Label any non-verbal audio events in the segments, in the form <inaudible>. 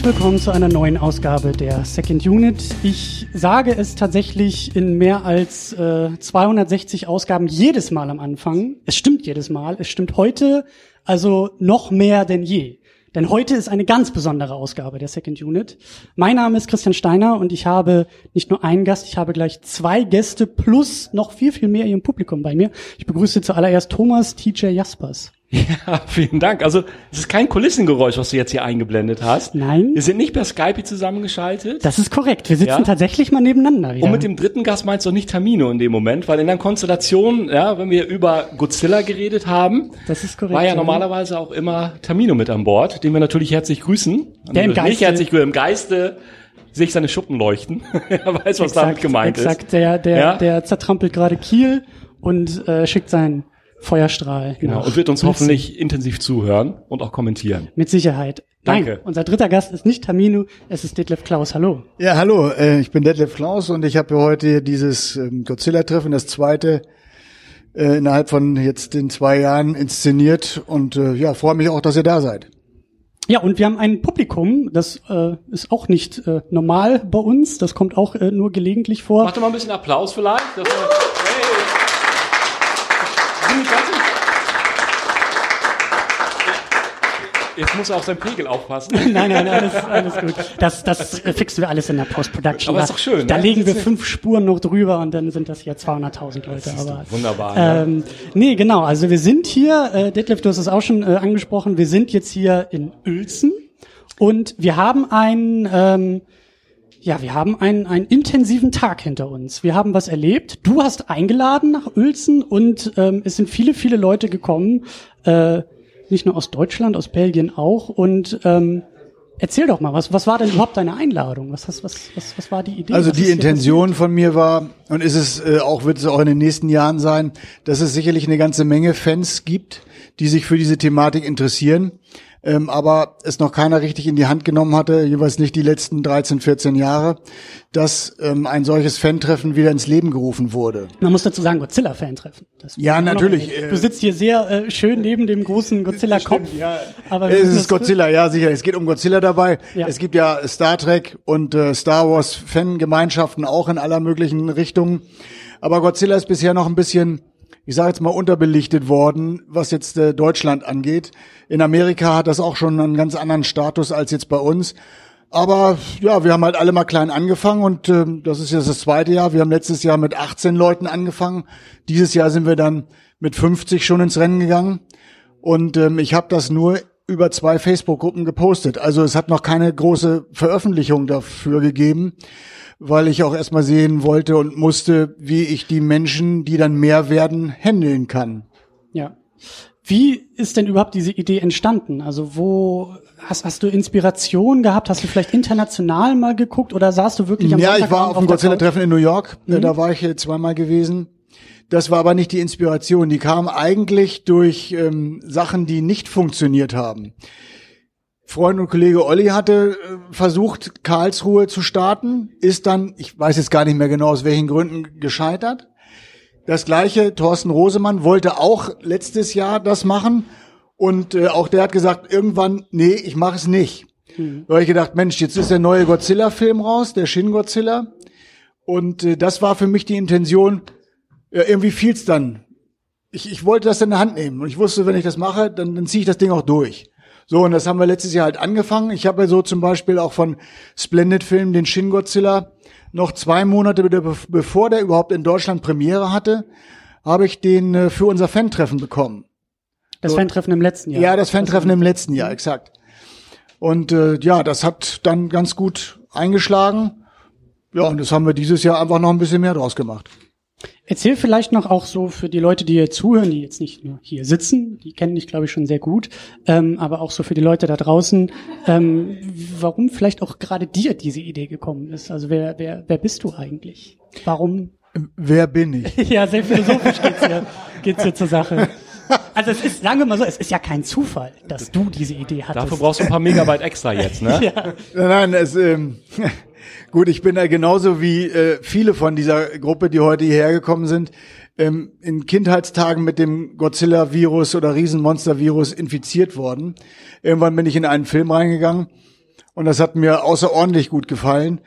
Herzlich willkommen zu einer neuen Ausgabe der Second Unit. Ich sage es tatsächlich in mehr als äh, 260 Ausgaben jedes Mal am Anfang. Es stimmt jedes Mal. Es stimmt heute also noch mehr denn je. Denn heute ist eine ganz besondere Ausgabe der Second Unit. Mein Name ist Christian Steiner und ich habe nicht nur einen Gast, ich habe gleich zwei Gäste plus noch viel, viel mehr im Publikum bei mir. Ich begrüße zuallererst Thomas TJ Jaspers. <laughs> Ja, vielen Dank. Also es ist kein Kulissengeräusch, was du jetzt hier eingeblendet hast. Nein. Wir sind nicht per Skype zusammengeschaltet. Das ist korrekt. Wir sitzen Ja. tatsächlich mal nebeneinander. Wieder. Und mit dem dritten Gast meinst du auch nicht Tamino in dem Moment, weil in der Konstellation, ja, wenn wir über Godzilla geredet haben, das ist korrekt. war ja normalerweise auch immer Tamino mit an Bord, den wir natürlich herzlich grüßen. Der im Nicht Geiste- herzlich grüßen, im Geiste sehe ich seine Schuppen leuchten. <laughs> er weiß, was Exakt, damit gemeint exakt. ist. Der, der, Ja? der zertrampelt gerade Kiel und äh, schickt seinen Feuerstrahl. Genau, und wird uns Uelzen. hoffentlich intensiv zuhören und auch kommentieren. Mit Sicherheit. Nein, Danke. unser dritter Gast ist nicht Tamino, es ist Detlef Klaus. Hallo. Ja, hallo, äh, ich bin Detlef Klaus und ich habe hier heute dieses ähm, Godzilla-Treffen, das zweite, äh, innerhalb von jetzt den zwei Jahren inszeniert und äh, ja, freue mich auch, dass ihr da seid. Ja, und wir haben ein Publikum, das äh, ist auch nicht äh, normal bei uns, das kommt auch äh, nur gelegentlich vor. Mach doch mal ein bisschen Applaus vielleicht. Jetzt muss er auf seinen Pegel aufpassen. <laughs> Nein, nein, alles, alles gut. Das, das fixen wir alles in der Post-Production. Aber ist Da- doch schön, Da ne? legen wir fünf Spuren noch drüber und dann sind das hier 200.000 Leute. Aber Wunderbar. ne? Ähm, nee, genau. Also wir sind hier, äh, Detlef, du hast es auch schon äh, angesprochen, wir sind jetzt hier in Uelzen und wir haben einen, ähm, ja, wir haben einen, einen intensiven Tag hinter uns. Wir haben was erlebt. Du hast eingeladen nach Uelzen und ähm, es sind viele, viele Leute gekommen, äh, nicht nur aus Deutschland, aus Belgien auch. Und ähm, erzähl doch mal, was, was war denn überhaupt deine Einladung? Was, hast, was, was, was war die Idee? Also Was die Intention von mir war, und ist es äh, auch, wird es auch in den nächsten Jahren sein, dass es sicherlich eine ganze Menge Fans gibt, die sich für diese Thematik interessieren, ähm, aber es noch keiner richtig in die Hand genommen hatte, jeweils nicht die letzten 13, 14 Jahre, dass ähm, ein solches Fan-Treffen wieder ins Leben gerufen wurde. Man muss dazu sagen, Godzilla-Fan-Treffen. Ja, natürlich, äh, Du sitzt hier sehr äh, schön neben dem großen <laughs> Godzilla-Kopf. Aber wir Es ist Godzilla, ja sicher. Es geht um Godzilla dabei. Ja. Es gibt ja Star Trek und äh, Star Wars Fangemeinschaften auch in aller möglichen Richtungen. Aber Godzilla ist bisher noch ein bisschen, ich sage jetzt mal, unterbelichtet worden, was jetzt äh, Deutschland angeht. In Amerika hat das auch schon einen ganz anderen Status als jetzt bei uns. Aber ja, wir haben halt alle mal klein angefangen und ähm, das ist jetzt das zweite Jahr. Wir haben letztes Jahr mit 18 Leuten angefangen. Dieses Jahr sind wir dann mit 50 schon ins Rennen gegangen. Und ähm, ich habe das nur über zwei Facebook-Gruppen gepostet. Also es hat noch keine große Veröffentlichung dafür gegeben, weil ich auch erstmal sehen wollte und musste, wie ich die Menschen, die dann mehr werden, handeln kann. Ja. Wie ist denn überhaupt diese Idee entstanden? Also wo hast, hast du Inspiration gehabt? Hast du vielleicht international mal geguckt oder saßt du wirklich am Ja, ich war auf dem Godzilla-Treffen in New York. Mhm. Da war ich äh, zweimal gewesen. Das war aber nicht die Inspiration. Die kam eigentlich durch ähm, Sachen, die nicht funktioniert haben. Freund und Kollege Olli hatte äh, versucht, Karlsruhe zu starten, ist dann, ich weiß jetzt gar nicht mehr genau aus welchen Gründen, gescheitert. Das gleiche, Thorsten Rosemann wollte auch letztes Jahr das machen und äh, auch der hat gesagt, irgendwann, nee, ich mache es nicht. Da habe ich gedacht, Mensch, jetzt ist der neue Godzilla-Film raus, der Shin Godzilla. Und äh, das war für mich die Intention, ja, irgendwie fiel's dann. Ich, ich wollte das in der Hand nehmen und ich wusste, wenn ich das mache, dann, dann ziehe ich das Ding auch durch. So, und das haben wir letztes Jahr halt angefangen. Ich habe ja so zum Beispiel auch von Splendid Film den Shin Godzilla noch zwei Monate be- bevor der überhaupt in Deutschland Premiere hatte, habe ich den äh, für unser Fan-Treffen bekommen. Das Fan-Treffen im letzten Jahr. Ja, das Fan-Treffen im letzten Jahr, exakt. Und äh, ja, das hat dann ganz gut eingeschlagen. Ja, und das haben wir dieses Jahr einfach noch ein bisschen mehr draus gemacht. Erzähl vielleicht noch auch so für die Leute, die hier zuhören, die jetzt nicht nur hier sitzen, die kennen dich, glaube ich, schon sehr gut, ähm, aber auch so für die Leute da draußen, ähm, warum vielleicht auch gerade dir diese Idee gekommen ist. Also wer, wer, wer bist du eigentlich? Warum? Wer bin ich? <laughs> Ja, sehr philosophisch geht's hier, geht's hier zur Sache. Also es ist, sagen wir mal so, es ist ja kein Zufall, dass du diese Idee hattest. Dafür brauchst du ein paar Megabyte extra jetzt, ne? <laughs> ja. Nein, nein, es, ähm, gut, ich bin da genauso wie äh, viele von dieser Gruppe, die heute hierher gekommen sind, ähm, in Kindheitstagen mit dem Godzilla-Virus oder Riesenmonster-Virus infiziert worden. Irgendwann bin ich in einen Film reingegangen Und das hat mir außerordentlich gut gefallen.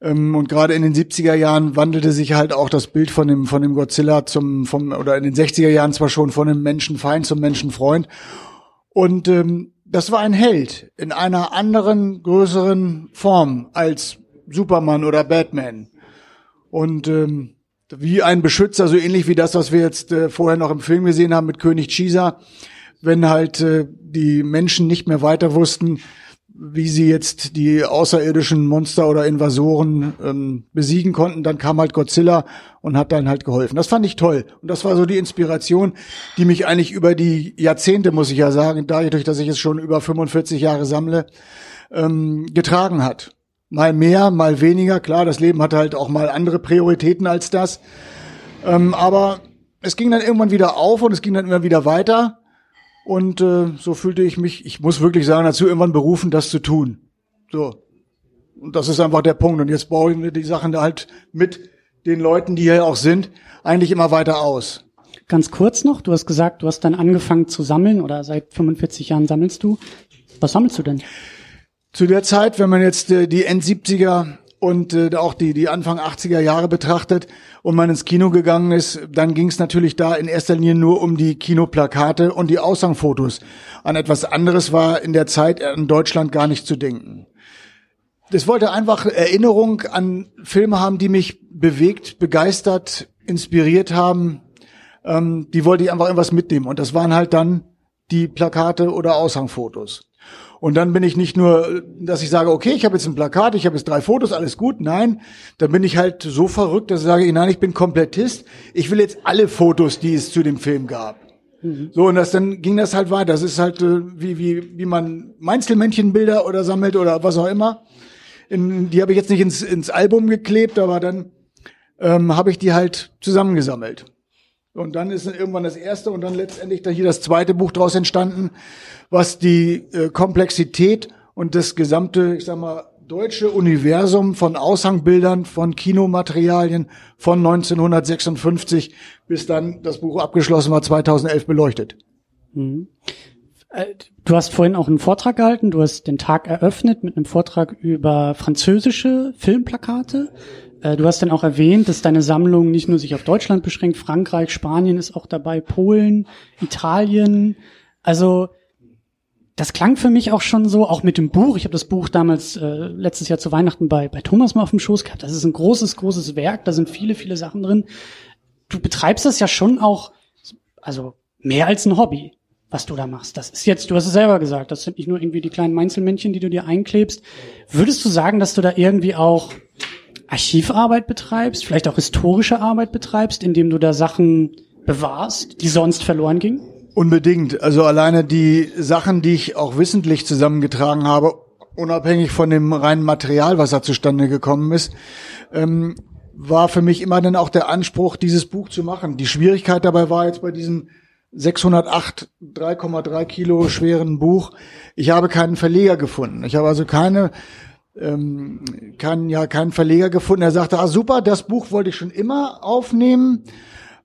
Ähm, und gerade in den 70er Jahren wandelte sich halt auch das Bild von dem, von dem Godzilla zum, vom, oder in den 60er Jahren zwar schon von dem Menschenfeind zum Menschenfreund. Und ähm, das war ein Held in einer anderen, größeren Form als Superman oder Batman. Und ähm, wie ein Beschützer, so ähnlich wie das, was wir jetzt äh, vorher noch im Film gesehen haben mit König Chisa, wenn halt äh, die Menschen nicht mehr weiter wussten, wie sie jetzt die außerirdischen Monster oder Invasoren ähm, besiegen konnten, dann kam halt Godzilla und hat dann halt geholfen. Das fand ich toll. Und das war so die Inspiration, die mich eigentlich über die Jahrzehnte, muss ich ja sagen, dadurch, dass ich es schon über 45 Jahre sammle, ähm, getragen hat. Mal mehr, mal weniger. Klar, das Leben hatte halt auch mal andere Prioritäten als das. Ähm, aber es ging dann irgendwann wieder auf und es ging dann immer wieder weiter. Und äh, so fühlte ich mich, ich muss wirklich sagen, dazu irgendwann berufen, das zu tun. So. Und das ist einfach der Punkt. Und jetzt baue ich mir die Sachen da halt mit den Leuten, die hier auch sind, eigentlich immer weiter aus. Ganz kurz noch, du hast gesagt, du hast dann angefangen zu sammeln oder seit 45 Jahren sammelst du. Was sammelst du denn? Zu der Zeit, wenn man jetzt äh, die End-70er und äh, auch die, die Anfang 80er Jahre betrachtet und man ins Kino gegangen ist, dann ging es natürlich da in erster Linie nur um die Kinoplakate und die Aushangfotos. An etwas anderes war in der Zeit in Deutschland gar nicht zu denken. Das wollte einfach Erinnerung an Filme haben, die mich bewegt, begeistert, inspiriert haben. Ähm, die wollte ich einfach irgendwas mitnehmen. Und das waren halt dann die Plakate oder Aushangfotos. Und dann bin ich nicht nur, dass ich sage, okay, ich habe jetzt ein Plakat, ich habe jetzt drei Fotos, alles gut. Nein, dann bin ich halt so verrückt, dass ich sage, nein, ich bin Komplettist. Ich will jetzt alle Fotos, die es zu dem Film gab. Mhm. So, und das, dann ging das halt weiter. Das ist halt äh, wie, wie, wie man Meinzelmännchenbilder oder sammelt oder was auch immer. In, die habe ich jetzt nicht ins, ins Album geklebt, aber dann ähm, habe ich die halt zusammengesammelt. Und dann ist irgendwann das erste und dann letztendlich da hier das zweite Buch draus entstanden, was die äh, Komplexität und das gesamte, ich sag mal, deutsche Universum von Aushangbildern, von Kinomaterialien von 1956 bis dann das Buch abgeschlossen war 2011 beleuchtet. Mhm. Äh, du hast vorhin auch einen Vortrag gehalten, du hast den Tag eröffnet mit einem Vortrag über französische Filmplakate. Äh, du hast dann auch erwähnt, dass deine Sammlung nicht nur sich auf Deutschland beschränkt, Frankreich, Spanien ist auch dabei, Polen, Italien. Also das klang für mich auch schon so, auch mit dem Buch. Ich habe das Buch damals äh, letztes Jahr zu Weihnachten bei, bei Thomas mal auf dem Schoß gehabt. Das ist ein großes, großes Werk. Da sind viele, viele Sachen drin. Du betreibst das ja schon auch, also mehr als ein Hobby, was du da machst. Das ist jetzt, du hast es selber gesagt, das sind nicht nur irgendwie die kleinen Meinzelmännchen, die du dir einklebst. Würdest du sagen, dass du da irgendwie auch Archivarbeit betreibst, vielleicht auch historische Arbeit betreibst, indem du da Sachen bewahrst, die sonst verloren gingen? Unbedingt. Also alleine die Sachen, die ich auch wissentlich zusammengetragen habe, unabhängig von dem reinen Material, was da zustande gekommen ist, ähm, war für mich immer dann auch der Anspruch, dieses Buch zu machen. Die Schwierigkeit dabei war jetzt bei diesem 608 3,3 Kilo schweren Buch. Ich habe keinen Verleger gefunden. Ich habe also keine ähm, kein, ja, keinen Verleger gefunden. Er sagte, ah super, das Buch wollte ich schon immer aufnehmen.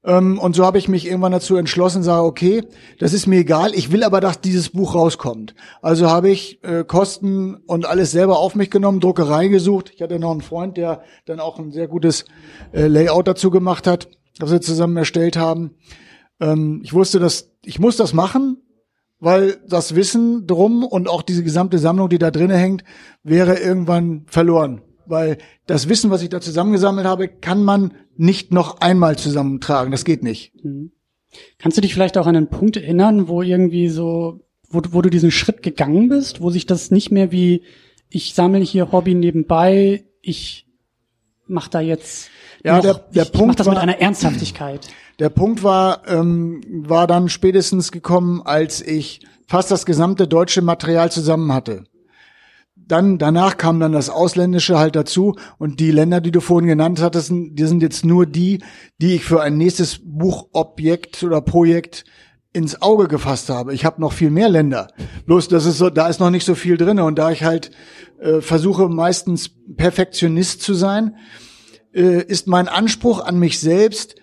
Ähm, und so habe ich mich irgendwann dazu entschlossen, sage, okay, das ist mir egal, ich will aber, dass dieses Buch rauskommt. Also habe ich äh, Kosten und alles selber auf mich genommen, Druckerei gesucht. Ich hatte noch einen Freund, der dann auch ein sehr gutes äh, Layout dazu gemacht hat, das wir zusammen erstellt haben. Ähm, ich wusste, dass ich muss das machen, weil das Wissen drum und auch diese gesamte Sammlung, die da drinnen hängt, wäre irgendwann verloren. Weil das Wissen, was ich da zusammengesammelt habe, kann man nicht noch einmal zusammentragen. Das geht nicht. Mhm. Kannst du dich vielleicht auch an einen Punkt erinnern, wo irgendwie so, wo, wo du diesen Schritt gegangen bist, wo sich das nicht mehr wie, ich sammle hier Hobby nebenbei, ich mach da jetzt ja, noch, der, der ich, Punkt ich mach das war, mit einer Ernsthaftigkeit. Der Punkt war, ähm, war dann spätestens gekommen, als ich fast das gesamte deutsche Material zusammen hatte. Dann, danach kam dann das Ausländische halt dazu und die Länder, die du vorhin genannt hattest, die sind jetzt nur die, die ich für ein nächstes Buchobjekt oder Projekt ins Auge gefasst habe. Ich habe noch viel mehr Länder. Bloß das ist so, da ist noch nicht so viel drin und da ich halt äh, versuche meistens Perfektionist zu sein, äh, ist mein Anspruch an mich selbst,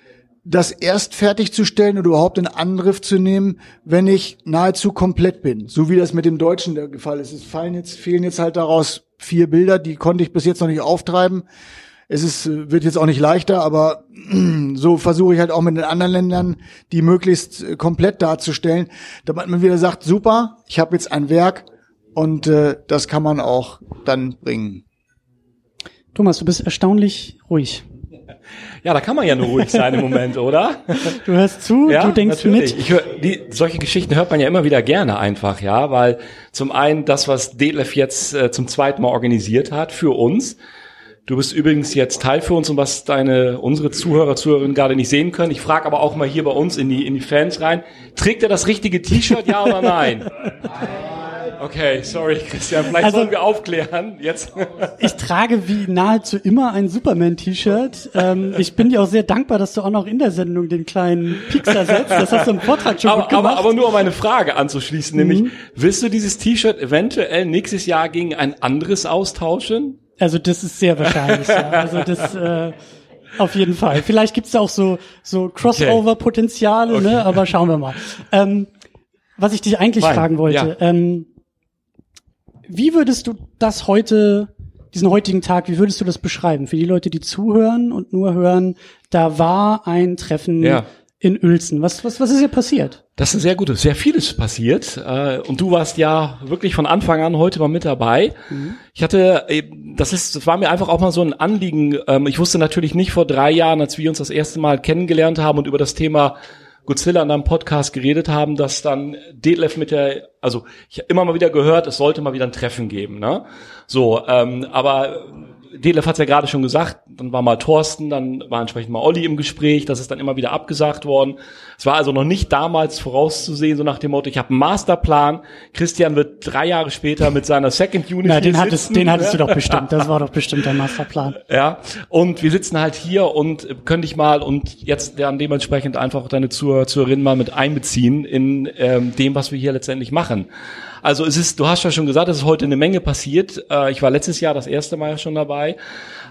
das erst fertigzustellen oder überhaupt in Angriff zu nehmen, wenn ich nahezu komplett bin. So wie das mit dem Deutschen der Fall ist. Es fallen jetzt, fehlen jetzt halt daraus vier Bilder, die konnte ich bis jetzt noch nicht auftreiben. Es ist, wird jetzt auch nicht leichter, aber <clears throat> so versuche ich halt auch mit den anderen Ländern, die möglichst äh, komplett darzustellen, damit man wieder sagt, super, ich habe jetzt ein Werk und äh, das kann man auch dann bringen. Thomas, du bist erstaunlich ruhig. Ja, da kann man ja nur ruhig sein im Moment, oder? <laughs> Du hörst zu, ja, du denkst natürlich. mit. Ich hör, die, solche Geschichten hört man ja immer wieder gerne einfach, ja, weil zum einen das, was Detlef jetzt äh, zum zweiten Mal organisiert hat für uns. Du bist übrigens jetzt Teil für uns und was deine unsere Zuhörer, Zuhörerinnen gerade nicht sehen können. Ich frage aber auch mal hier bei uns in die in die Fans rein: Trägt er das richtige T-Shirt, ja oder nein? <laughs> Okay, sorry, Christian. Vielleicht Also- sollen wir aufklären. Jetzt. Ich trage wie nahezu immer ein Superman-T-Shirt. Ähm, ich bin dir auch sehr dankbar, dass du auch noch in der Sendung den kleinen Pixar setzt. Das hast du im Vortrag schon gut aber, aber, gemacht. aber nur um eine Frage anzuschließen, Mhm. nämlich, willst du dieses T-Shirt eventuell nächstes Jahr gegen ein anderes austauschen? Also das ist sehr wahrscheinlich, ja. Also das äh, auf jeden Fall. Vielleicht gibt's da auch so, so Crossover-Potenziale, ne? aber schauen wir mal. Ähm, was ich dich eigentlich Fein, fragen wollte, ja. ähm, wie würdest du das heute, diesen heutigen Tag, wie würdest du das beschreiben? Für die Leute, die zuhören und nur hören, da war ein Treffen Ja. in Uelzen. Was, was, was ist hier passiert? Das ist ein sehr gutes, sehr vieles passiert. Äh, und du warst ja wirklich von Anfang an heute mal mit dabei. Ich hatte, äh, das ist, das war mir einfach auch mal so ein Anliegen. Ähm, ich wusste natürlich nicht vor drei Jahren, als wir uns das erste Mal kennengelernt haben und über das Thema Godzilla in einem Podcast geredet haben, dass dann Detlef mit der, also ich habe immer mal wieder gehört, es sollte mal wieder ein Treffen geben, ne? So, ähm, aber Detlef hat ja gerade schon gesagt, dann war mal Thorsten, dann war entsprechend mal Olli im Gespräch, das ist dann immer wieder abgesagt worden. Es war also noch nicht damals vorauszusehen, so nach dem Motto, ich habe einen Masterplan, Christian wird drei Jahre später mit seiner Second Unit Na, den hattest, sitzen. den hattest du doch bestimmt. Das war doch bestimmt dein Masterplan. <laughs> Ja, und wir sitzen halt hier und können dich mal und jetzt dann dementsprechend einfach deine Zuhörer, Zuhörerinnen mal mit einbeziehen in ähm, dem, was wir hier letztendlich machen. Also es ist, du hast ja schon gesagt, es ist heute eine Menge passiert. Äh, ich war letztes Jahr das erste Mal schon dabei.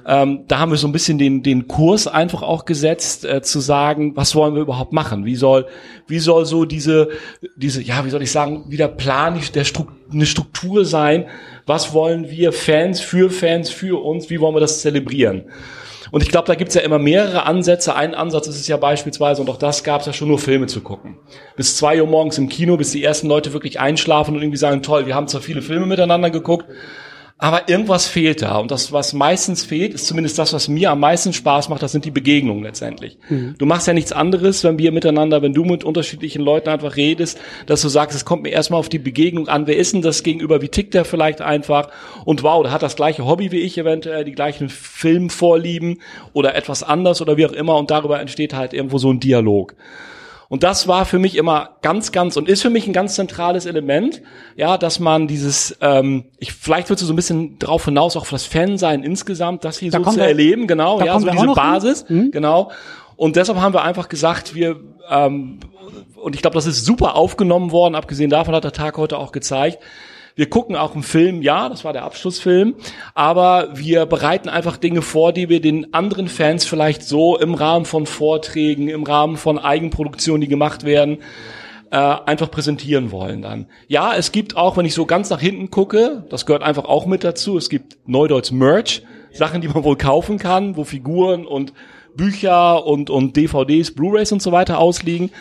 Ähm, da haben wir so ein bisschen den, den Kurs einfach auch gesetzt, äh, zu sagen, was wollen wir überhaupt machen? Wie soll, wie soll so diese, diese, ja, wie soll ich sagen, wieder Plan, der Stru eine Struktur sein? Was wollen wir Fans für Fans, für uns? Wie wollen wir das zelebrieren? Und ich glaube, da gibt's ja immer mehrere Ansätze. Ein Ansatz ist es ja beispielsweise, und auch das gab's ja schon nur Filme zu gucken. Bis zwei Uhr morgens im Kino, bis die ersten Leute wirklich einschlafen und irgendwie sagen, toll, wir haben zwar viele Filme miteinander geguckt, aber irgendwas fehlt da. Und das, was meistens fehlt, ist zumindest das, was mir am meisten Spaß macht, das sind die Begegnungen letztendlich. Du machst ja nichts anderes, wenn wir miteinander, wenn du mit unterschiedlichen Leuten einfach redest, dass du sagst, es kommt mir erstmal auf die Begegnung an, wer ist denn das gegenüber, wie tickt der vielleicht einfach und wow, der hat das gleiche Hobby wie ich eventuell, die gleichen Filmvorlieben oder etwas anders oder wie auch immer und darüber entsteht halt irgendwo so ein Dialog. Und das war für mich immer ganz, ganz und ist für mich ein ganz zentrales Element, ja, dass man dieses, ähm, ich vielleicht willst du so ein bisschen drauf hinaus auch auf das Fansein insgesamt, das hier Da so zu wir- erleben, genau, ja, so diese. Basis, Mhm. genau. Und deshalb haben wir einfach gesagt, wir ähm, und ich glaube, das ist super aufgenommen worden. Abgesehen davon hat der Tag heute auch gezeigt. Wir gucken auch einen Film, ja, das war der Abschlussfilm, aber wir bereiten einfach Dinge vor, die wir den anderen Fans vielleicht so im Rahmen von Vorträgen, im Rahmen von Eigenproduktionen, die gemacht werden, äh, einfach präsentieren wollen dann. Ja, es gibt auch, wenn ich so ganz nach hinten gucke, das gehört einfach auch mit dazu, es gibt Neudeutsch Merch, Sachen, die man wohl kaufen kann, wo Figuren und Bücher und, und DVDs, Blu-rays und so weiter ausliegen.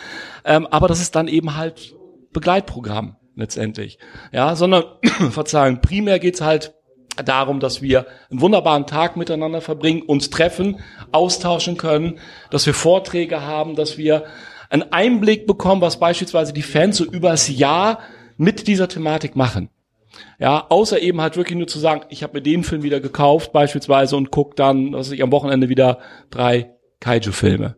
Ähm, aber das ist dann eben halt Begleitprogramm letztendlich. Ja, sondern, <clears throat> verzeihen, primär geht's halt darum, dass wir einen wunderbaren Tag miteinander verbringen, uns treffen, austauschen können, dass wir Vorträge haben, dass wir einen Einblick bekommen, was beispielsweise die Fans so übers Jahr mit dieser Thematik machen. Ja, außer eben halt wirklich nur zu sagen, ich habe mir den Film wieder gekauft beispielsweise und guck dann, was ich am Wochenende wieder drei Kaiju-Filme.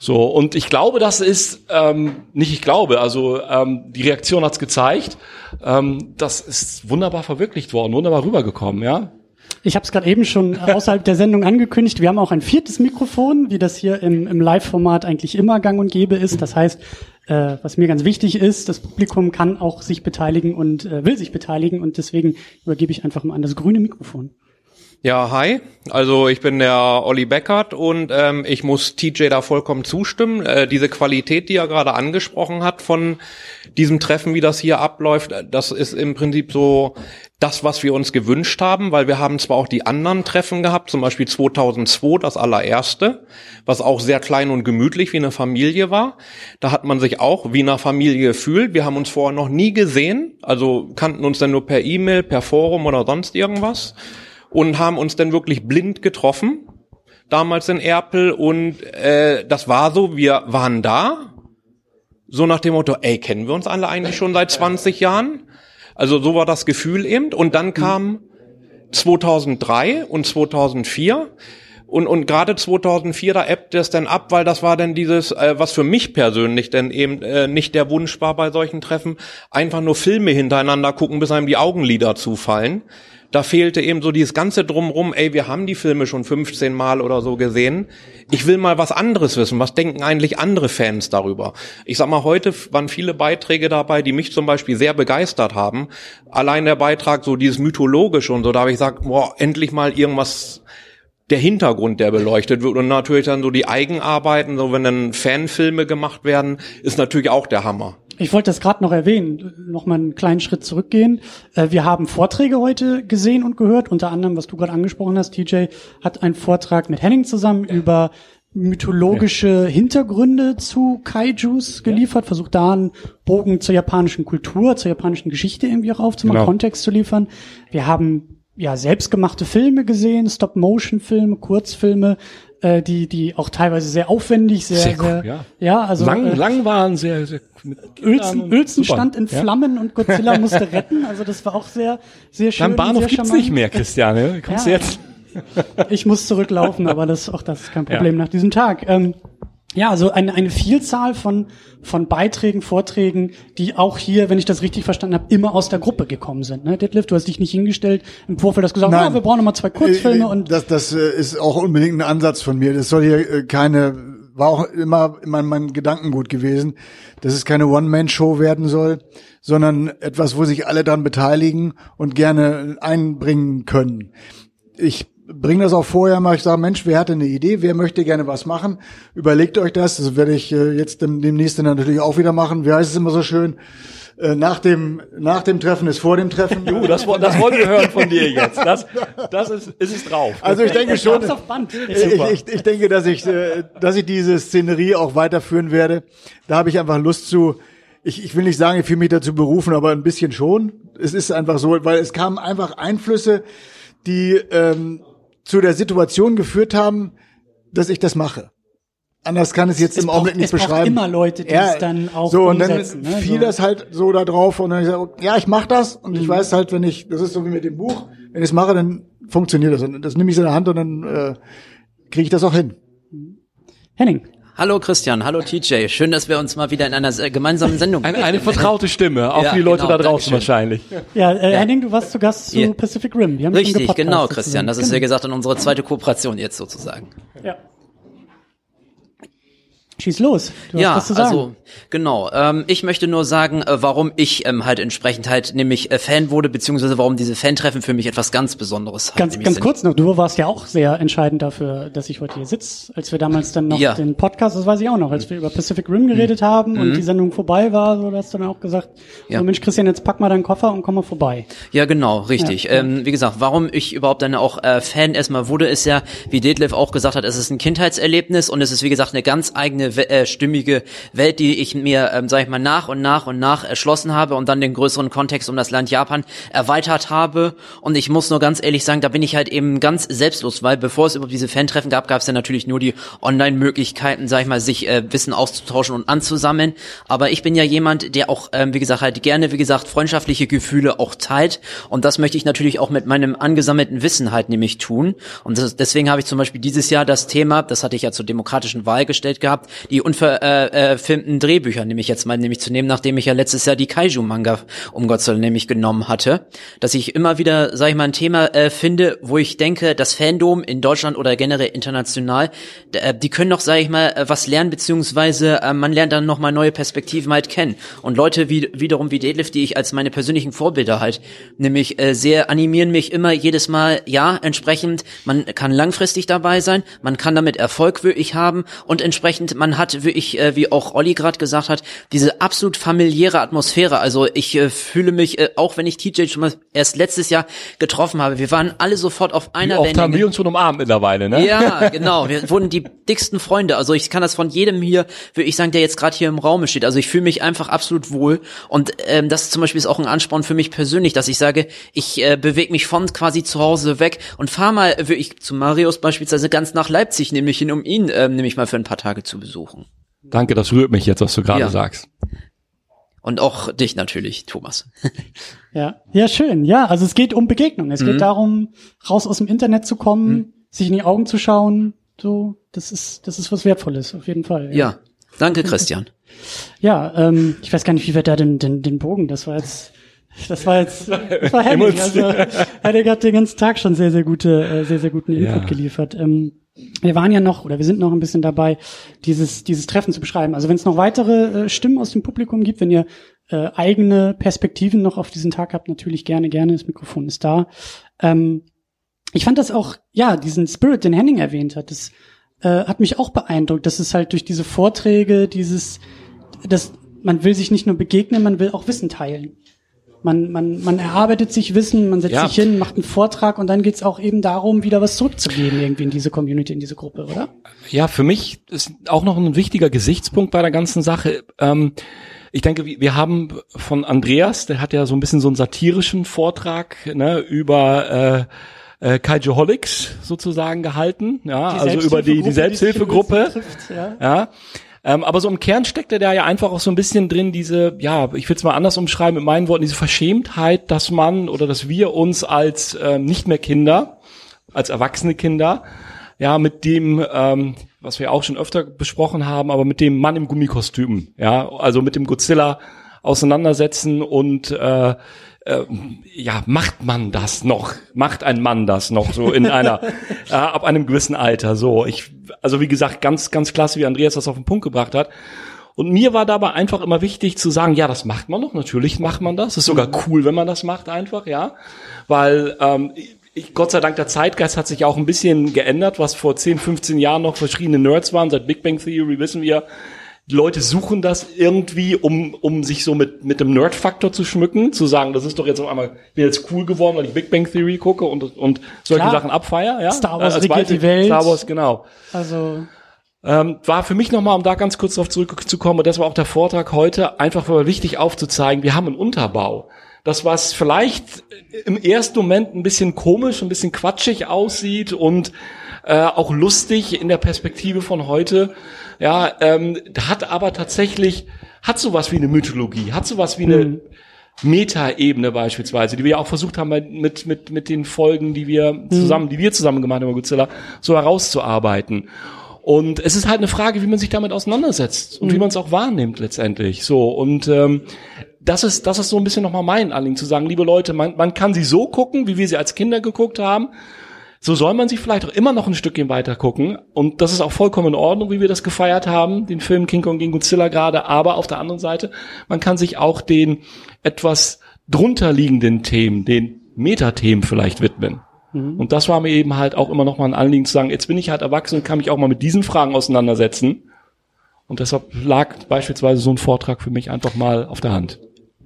So, und ich glaube, das ist, ähm, nicht ich glaube, also ähm, die Reaktion hat's gezeigt, ähm, das ist wunderbar verwirklicht worden, wunderbar rübergekommen, ja. Ich habe es gerade eben schon außerhalb der Sendung angekündigt. Wir haben auch ein viertes Mikrofon, wie das hier im, im Live-Format eigentlich immer gang und gäbe ist. Das heißt, äh, was mir ganz wichtig ist, das Publikum kann auch sich beteiligen und äh, will sich beteiligen und deswegen übergebe ich einfach mal an das grüne Mikrofon. Ja, hi. Also ich bin der Olli Beckert und ähm, ich muss TJ da vollkommen zustimmen. Äh, diese Qualität, die er gerade angesprochen hat von diesem Treffen, wie das hier abläuft, äh, das ist im Prinzip so das, was wir uns gewünscht haben, weil wir haben zwar auch die anderen Treffen gehabt, zum Beispiel 2002 das allererste, was auch sehr klein und gemütlich wie eine Familie war. Da hat man sich auch wie eine Familie gefühlt. Wir haben uns vorher noch nie gesehen, also kannten uns dann nur per E-Mail, per Forum oder sonst irgendwas und haben uns dann wirklich blind getroffen, damals in Erpel und äh, das war so, wir waren da, so nach dem Motto, ey, kennen wir uns alle eigentlich schon seit 20 Jahren? Also so war das Gefühl eben und dann kam 2003 und 2004 und, und gerade 2004, da ebbte es dann ab, weil das war dann dieses, äh, was für mich persönlich denn eben äh, nicht der Wunsch war bei solchen Treffen, einfach nur Filme hintereinander gucken, bis einem die Augenlider zufallen. Da fehlte eben so dieses ganze Drumrum, ey, wir haben die Filme schon 15 Mal oder so gesehen. Ich will mal was anderes wissen. Was denken eigentlich andere Fans darüber? Ich sag mal, heute waren viele Beiträge dabei, die mich zum Beispiel sehr begeistert haben. Allein der Beitrag, so dieses mythologische und so, da habe ich gesagt, boah, endlich mal irgendwas der Hintergrund, der beleuchtet wird und natürlich dann so die Eigenarbeiten, so wenn dann Fanfilme gemacht werden, ist natürlich auch der Hammer. Ich wollte das gerade noch erwähnen, noch mal einen kleinen Schritt zurückgehen. Äh, wir haben Vorträge heute gesehen und gehört, unter anderem, was du gerade angesprochen hast, TJ, hat einen Vortrag mit Henning zusammen über mythologische. Hintergründe zu Kaijus geliefert, versucht da einen Bogen zur japanischen Kultur, zur japanischen Geschichte irgendwie auch aufzumachen, genau. Kontext zu liefern. Wir haben ja selbstgemachte Filme gesehen, Stop-Motion-Filme, Kurzfilme, äh, die die auch teilweise sehr aufwendig, sehr sehr, sehr ja. ja also lang äh, lang waren sehr, sehr Uelzen, Uelzen stand in Flammen ja. und Godzilla <laughs> musste retten, also das war auch sehr sehr schön. Am Bahnhof gibt's nicht mehr, Christiane. Kommst ja. jetzt? ich muss zurücklaufen, aber das auch das ist kein Problem nach diesem Tag. Ähm, ja, also eine, eine Vielzahl von, von Beiträgen, Vorträgen, die auch hier, wenn ich das richtig verstanden habe, immer aus der Gruppe gekommen sind. Ne? Detlef, du hast dich nicht hingestellt im Vorfeld hast gesagt, Nein. Oh, wir brauchen noch mal zwei Kurzfilme. Äh, äh, und das, das äh, ist auch unbedingt ein Ansatz von mir. Das soll hier keine, war auch immer mein, mein Gedankengut gewesen, dass es keine One-Man-Show werden soll, sondern etwas, wo sich alle dran beteiligen und gerne einbringen können. Ich bringe das auch vorher mal, ich sage, Mensch, wer hatte eine Idee, wer möchte gerne was machen? Überlegt euch das, das werde ich äh, jetzt demnächst natürlich auch wieder machen. Wie heißt es immer so schön? Äh, nach dem, nach dem Treffen ist vor dem Treffen. Du, das, das wollen wir hören von dir jetzt. Das, das ist, ist es drauf. Also ich denke schon, ich, ich, ich denke, dass ich, äh, dass ich diese Szenerie auch weiterführen werde. Da habe ich einfach Lust zu. Ich, ich will nicht sagen, ich fühle mich dazu berufen, aber ein bisschen schon. Es ist einfach so, weil es kamen einfach Einflüsse, die ähm, zu der Situation geführt haben, dass ich das mache. Anders kann es jetzt es im Augenblick nicht es beschreiben. immer Leute, die ja, es dann auch so und dann ne? fiel so. das halt so da drauf und dann ich sage, ja, ich mache das und mhm. ich weiß halt, wenn ich, das ist so wie mit dem Buch, wenn ich es mache, dann funktioniert das und das nehme ich in der Hand und dann äh, kriege ich das auch hin. Henning, Hallo Christian, hallo TJ. Schön, dass wir uns mal wieder in einer gemeinsamen Sendung Eine, eine vertraute Stimme, auch ja, für die Leute genau, da draußen wahrscheinlich. Ja, äh, Henning, du warst zu Gast zu ja. Pacific Rim. Wir haben Richtig, genau, Christian. Das ist, wie gesagt, in unsere zweite Kooperation jetzt sozusagen. Ja. Schieß los. Du ja, also genau. Ähm, ich möchte nur sagen, äh, warum ich ähm, halt entsprechend halt nämlich äh, Fan wurde, beziehungsweise warum diese Fan-Treffen für mich etwas ganz Besonderes halt Ganz, ganz kurz noch, du warst ja auch sehr entscheidend dafür, dass ich heute hier sitze, als wir damals dann noch ja. den Podcast, das weiß ich auch noch, als wir über Pacific Rim geredet mhm. haben mhm. und die Sendung vorbei war, so hast du dann auch gesagt, ja. so Mensch Christian, jetzt pack mal deinen Koffer und komm mal vorbei. Ja, genau, richtig. Ja, ähm, wie gesagt, warum ich überhaupt dann auch äh, Fan erstmal wurde, ist ja, wie Detlef auch gesagt hat, es ist ein Kindheitserlebnis und es ist wie gesagt eine ganz eigene äh, stimmige Welt, die ich mir, ähm, sage ich mal, nach und nach und nach erschlossen habe und dann den größeren Kontext um das Land Japan erweitert habe. Und ich muss nur ganz ehrlich sagen, da bin ich halt eben ganz selbstlos, weil bevor es überhaupt diese Fan-Treffen gab, gab es ja natürlich nur die Online-Möglichkeiten, sag ich mal, sich äh, Wissen auszutauschen und anzusammeln. Aber ich bin ja jemand, der auch, ähm, wie gesagt, halt gerne, wie gesagt, freundschaftliche Gefühle auch teilt. Und das möchte ich natürlich auch mit meinem angesammelten Wissen halt nämlich tun. Und das, deswegen habe ich zum Beispiel dieses Jahr das Thema, das hatte ich ja zur demokratischen Wahl gestellt gehabt, die unverfilmten äh, Drehbücher, nämlich jetzt mal nämlich zu nehmen, nachdem ich ja letztes Jahr die Kaiju-Manga um Gott sei nämlich genommen hatte, dass ich immer wieder, sag ich mal, ein Thema äh, finde, wo ich denke, das Fandom in Deutschland oder generell international, äh, die können noch, sag ich mal, äh, was lernen, beziehungsweise äh, man lernt dann noch mal neue Perspektiven halt kennen. Und Leute wie wiederum wie Deadlift, die ich als meine persönlichen Vorbilder halt, nämlich äh, sehr animieren mich immer jedes Mal, ja, entsprechend, man kann langfristig dabei sein, man kann damit Erfolg wirklich haben und entsprechend, man hat wirklich, äh, wie auch Olli gerade gesagt hat, diese absolut familiäre Atmosphäre. Also ich äh, fühle mich, äh, auch wenn ich TJ schon mal erst letztes Jahr getroffen habe, wir waren alle sofort auf einer Wie oft haben wir uns schon umarmt mittlerweile, ne? Ja, <laughs> genau. Wir wurden die dicksten Freunde. Also ich kann das von jedem hier, würde ich sagen, der jetzt gerade hier im Raum steht. Also ich fühle mich einfach absolut wohl. Und ähm, das zum Beispiel ist auch ein Ansporn für mich persönlich, dass ich sage, ich äh, bewege mich von quasi zu Hause weg und fahre mal wirklich zu Marius beispielsweise ganz nach Leipzig, nämlich hin, um ihn ähm, nämlich mal für ein paar Tage zu besuchen. Danke, das rührt mich jetzt, was du gerade Ja. sagst. Und auch dich natürlich, Thomas. <laughs> Ja, ja, schön. Ja, also es geht um Begegnung. Es Mhm. geht darum, raus aus dem Internet zu kommen, sich in die Augen zu schauen. So, das ist, das ist was Wertvolles, auf jeden Fall. Ja. Danke, Christian. <laughs> Ja, ähm, ich weiß gar nicht, wie wir da den, den, den Bogen, das war jetzt, das war jetzt, <laughs> das war herrlich. Also, Henning hat den ganzen Tag schon sehr, sehr gute, äh, sehr, sehr guten Input Ja. geliefert. Ähm, wir waren ja noch, oder wir sind noch ein bisschen dabei, dieses, dieses Treffen zu beschreiben. Also wenn es noch weitere äh, Stimmen aus dem Publikum gibt, wenn ihr äh, eigene Perspektiven noch auf diesen Tag habt, natürlich gerne, gerne, das Mikrofon ist da. Ähm, ich fand das auch, ja, diesen Spirit, den Henning erwähnt hat, das äh, hat mich auch beeindruckt, dass es halt durch diese Vorträge, dieses, das, man will sich nicht nur begegnen, man will auch Wissen teilen. Man, man, man erarbeitet sich Wissen, man setzt Ja. sich hin, macht einen Vortrag und dann geht's auch eben darum, wieder was zurückzugeben irgendwie in diese Community, in diese Gruppe, oder? Ja, für mich ist auch noch ein wichtiger Gesichtspunkt bei der ganzen Sache. Ähm, ich denke, wir haben von Andreas, der hat ja so ein bisschen so einen satirischen Vortrag ne, über äh, äh, Kaijuholics sozusagen gehalten, ja, also über die, die Selbsthilfegruppe. Trifft, ja. Ja. Ähm, aber so im Kern steckte da ja einfach auch so ein bisschen drin, diese, ja, ich will es mal anders umschreiben mit meinen Worten, diese Verschämtheit, dass man oder dass wir uns als ähm, nicht mehr Kinder, als erwachsene Kinder, ja, mit dem, ähm, was wir auch schon öfter besprochen haben, aber mit dem Mann im Gummikostüm, ja, also mit dem Godzilla auseinandersetzen und äh, äh, ja, macht man das noch? Macht ein Mann das noch so in einer, <laughs> äh, ab einem gewissen Alter? So, ich, also wie gesagt, ganz, ganz klasse, wie Andreas das auf den Punkt gebracht hat. Und mir war dabei einfach immer wichtig zu sagen, ja, das macht man noch, natürlich macht man das. Ist sogar cool, wenn man das macht, einfach, ja. Weil ähm, ich, Gott sei Dank, der Zeitgeist hat sich auch ein bisschen geändert, was vor 10, 15 Jahren noch verschiedene Nerds waren. Seit Big Bang Theory wissen wir, Leute suchen das irgendwie, um, um sich so mit, mit dem Nerd-Faktor zu schmücken, zu sagen, das ist doch jetzt auf einmal, ich bin jetzt cool geworden, weil ich Big Bang Theory gucke und, und solche Klar. Sachen abfeier, ja. Star Wars Als regiert die Welt. Star Wars, genau. Also, Ähm, war für mich nochmal, um da ganz kurz drauf zurückzukommen, und das war auch der Vortrag heute, einfach mal wichtig aufzuzeigen, wir haben einen Unterbau. Das, was vielleicht im ersten Moment ein bisschen komisch, ein bisschen quatschig aussieht und äh, auch lustig in der Perspektive von heute, ja, ähm, hat aber tatsächlich, hat sowas wie eine Mythologie, hat sowas wie eine Meta-Ebene beispielsweise, die wir ja auch versucht haben mit, mit, mit den Folgen, die wir zusammen, die wir zusammen gemacht haben Godzilla, so herauszuarbeiten. Und es ist halt eine Frage, wie man sich damit auseinandersetzt und wie man es auch wahrnimmt letztendlich. So und ähm, das ist das ist so ein bisschen nochmal mein Anliegen zu sagen, liebe Leute, man, man kann sie so gucken, wie wir sie als Kinder geguckt haben. So soll man sie vielleicht auch immer noch ein Stückchen weiter gucken. Und das ist auch vollkommen in Ordnung, wie wir das gefeiert haben, den Film King Kong gegen Godzilla gerade. Aber auf der anderen Seite, man kann sich auch den etwas drunter liegenden Themen, den Metathemen vielleicht widmen. Und das war mir eben halt auch immer noch mal ein Anliegen zu sagen, jetzt bin ich halt erwachsen und kann mich auch mal mit diesen Fragen auseinandersetzen. Und deshalb lag beispielsweise so ein Vortrag für mich einfach mal auf der Hand.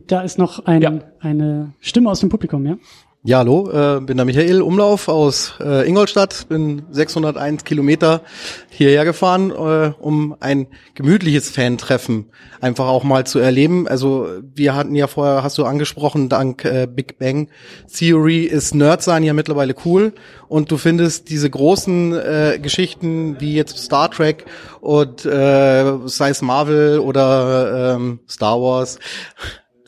da ist noch ein, Ja. eine Stimme aus dem Publikum, ja? Ja, hallo, äh, bin der Michael Umlauf aus äh, Ingolstadt, bin 601 Kilometer hierher gefahren, äh, um ein gemütliches Fan-Treffen einfach auch mal zu erleben. Also wir hatten ja vorher, hast du angesprochen, dank äh, Big Bang Theory ist Nerdsein ja mittlerweile cool und du findest diese großen äh, Geschichten wie jetzt Star Trek und äh, sei es Marvel oder ähm, Star Wars,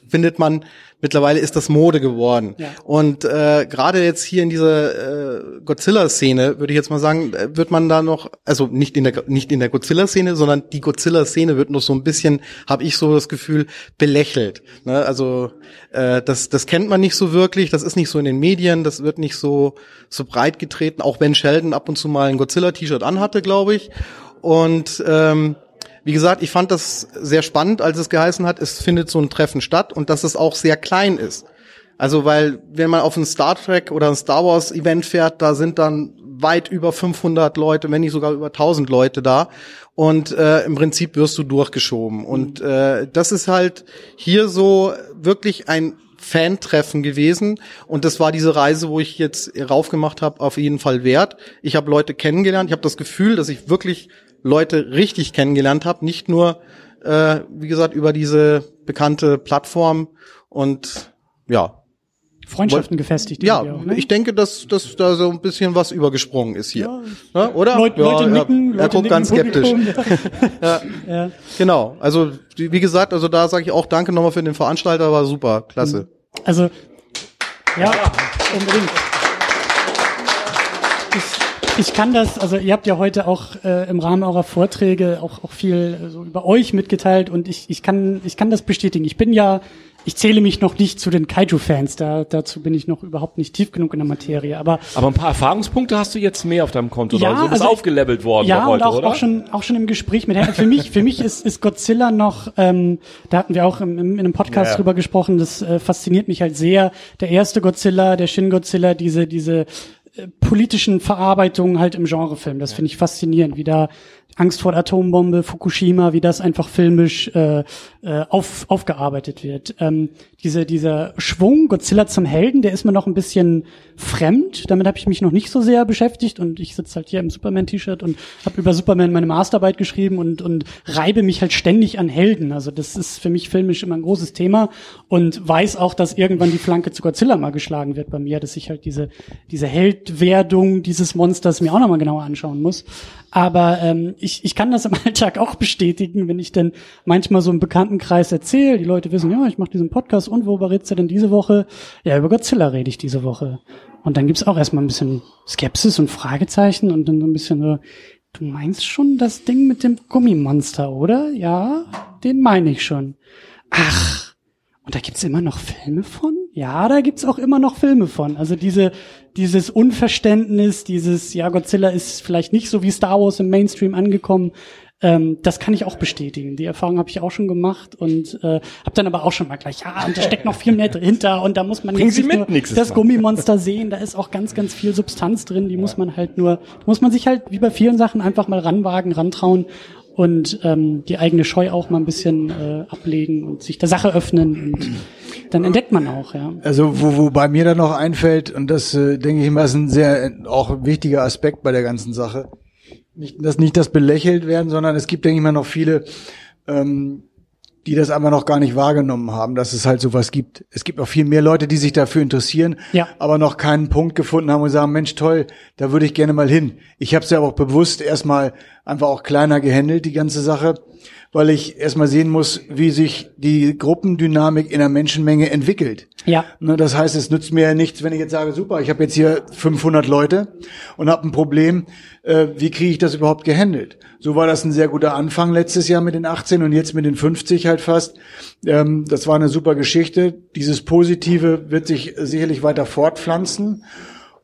findet man Mittlerweile ist das Mode geworden. Ja. Und äh, gerade jetzt hier in dieser äh, Godzilla-Szene, würde ich jetzt mal sagen, äh, wird man da noch, also nicht in der nicht in der Godzilla-Szene, sondern die Godzilla-Szene wird noch so ein bisschen, habe ich so das Gefühl, belächelt. Ne? Also äh, das, das kennt man nicht so wirklich, das ist nicht so in den Medien, das wird nicht so, so breit getreten, auch wenn Sheldon ab und zu mal ein Godzilla-T-Shirt anhatte, glaube ich. Und ähm, wie gesagt, ich fand das sehr spannend, als es geheißen hat, es findet so ein Treffen statt und dass es auch sehr klein ist. Also, weil, wenn man auf ein Star Trek oder ein Star Wars Event fährt, da sind dann weit über 500 Leute, wenn nicht sogar über 1000 Leute da. Und äh, im Prinzip wirst du durchgeschoben. Und äh, das ist halt hier so wirklich ein Fan-Treffen gewesen. Und das war diese Reise, wo ich jetzt raufgemacht habe, auf jeden Fall wert. Ich habe Leute kennengelernt. Ich habe das Gefühl, dass ich wirklich Leute richtig kennengelernt habe, nicht nur, äh, wie gesagt, über diese bekannte Plattform und ja. Freundschaften gefestigt. Ja, auch, ne? ich denke, dass, dass da so ein bisschen was übergesprungen ist hier. Ja, oder? Leute, ja, Leute er- nicken, er, Leute guckt nicken ganz skeptisch. <laughs> Ja, Ja. genau. Also wie wie gesagt, also da sage ich auch Danke nochmal für den Veranstalter, war super, klasse. Also, ja, unbedingt. Ich, kann das, also ihr habt ja heute auch äh, im Rahmen eurer Vorträge auch, auch viel äh, so über euch mitgeteilt und ich, ich, kann, ich kann das bestätigen. Ich bin ja, ich zähle mich noch nicht zu den Kaiju-Fans, da, dazu bin ich noch überhaupt nicht tief genug in der Materie, aber Aber ein paar Erfahrungspunkte hast du jetzt mehr auf deinem Konto. Ja, oder so. Du bist also- aufgelevelt worden Ja, heute, und auch, oder? auch schon auch schon im Gespräch mit Herrn. Für mich, für mich ist, ist Godzilla noch, ähm, da hatten wir auch im, im, in einem Podcast Ja. drüber gesprochen, das äh, fasziniert mich halt sehr. Der erste Godzilla, der Shin Godzilla, diese, diese politischen Verarbeitungen halt im Genrefilm. Das finde ich faszinierend, wie da Angst vor der Atombombe, Fukushima, wie das einfach filmisch äh, äh, auf, aufgearbeitet wird. Ähm, diese, dieser Schwung, Godzilla zum Helden, der ist mir noch ein bisschen fremd. Damit habe ich mich noch nicht so sehr beschäftigt und ich sitze halt hier im Superman-T-Shirt und habe über Superman meine Masterarbeit geschrieben und, und reibe mich halt ständig an Helden. Also das ist für mich filmisch immer ein großes Thema und weiß auch, dass irgendwann die Flanke zu Godzilla mal geschlagen wird bei mir, dass ich halt diese, diese Heldwerdung dieses Monsters mir auch nochmal genauer anschauen muss. Aber ähm, ich, ich kann das im <laughs> Alltag auch bestätigen, wenn ich dann manchmal so im Bekanntenkreis erzähle. Die Leute wissen, ja, ich mache diesen Podcast und worüber redest du denn diese Woche? Ja, über Godzilla rede ich diese Woche. Und dann gibt's auch erstmal ein bisschen Skepsis und Fragezeichen und dann so ein bisschen so, du meinst schon das Ding mit dem Gummimonster, oder? Ja, den meine ich schon. Ach, und da gibt's immer noch Filme von? Ja, da gibt's auch immer noch Filme von. Also diese, dieses Unverständnis, dieses, ja, Godzilla ist vielleicht nicht so wie Star Wars im Mainstream angekommen. Ähm, das kann ich auch bestätigen. Die Erfahrung habe ich auch schon gemacht und äh, habe dann aber auch schon mal gleich, ja, und da steckt noch viel mehr dahinter und da muss man Bringen jetzt nicht mit nur das Mal. Gummimonster sehen. Da ist auch ganz, ganz viel Substanz drin. Die muss man halt nur, muss man sich halt wie bei vielen Sachen einfach mal ranwagen, rantrauen und ähm, die eigene Scheu auch mal ein bisschen äh, ablegen und sich der Sache öffnen und dann entdeckt man auch, ja. Also wo, wo bei mir dann noch einfällt, und das äh, denke ich mal, ist ein sehr auch wichtiger Aspekt bei der ganzen Sache, nicht, dass nicht das belächelt werden, sondern es gibt, denke ich mal, noch viele, ähm, die das einfach noch gar nicht wahrgenommen haben, dass es halt sowas gibt. Es gibt noch viel mehr Leute, die sich dafür interessieren, Ja. aber noch keinen Punkt gefunden haben und sagen, Mensch, toll, da würde ich gerne mal hin. Ich habe es ja auch bewusst erstmal einfach auch kleiner gehandelt, die ganze Sache, weil ich erstmal sehen muss, wie sich die Gruppendynamik in der Menschenmenge entwickelt. Ja. Ne, das heißt, es nützt mir ja nichts, wenn ich jetzt sage, super, ich habe jetzt hier 500 Leute und habe ein Problem. Äh, wie kriege ich das überhaupt gehandelt? So war das ein sehr guter Anfang letztes Jahr mit den 18 und jetzt mit den 50 halt fast. Ähm, das war eine super Geschichte. Dieses Positive wird sich sicherlich weiter fortpflanzen.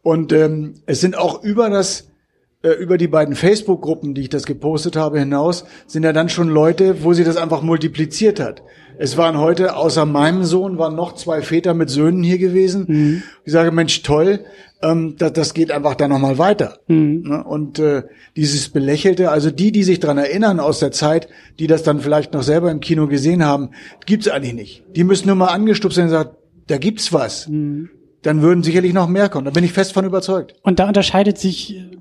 Und ähm, es sind auch über das über die beiden Facebook-Gruppen, die ich das gepostet habe, hinaus, sind ja dann schon Leute, wo sie das einfach multipliziert hat. Es waren heute, außer meinem Sohn, waren noch zwei Väter mit Söhnen hier gewesen. Ich sage, Mensch, toll, ähm, das, das geht einfach da nochmal weiter. Ne? Und äh, dieses Belächelte, also die, die sich dran erinnern aus der Zeit, die das dann vielleicht noch selber im Kino gesehen haben, gibt's eigentlich nicht. Die müssen nur mal angestupst sein und sagen, da gibt's was. Dann würden sicherlich noch mehr kommen. Da bin ich fest von überzeugt. Und da unterscheidet sich äh,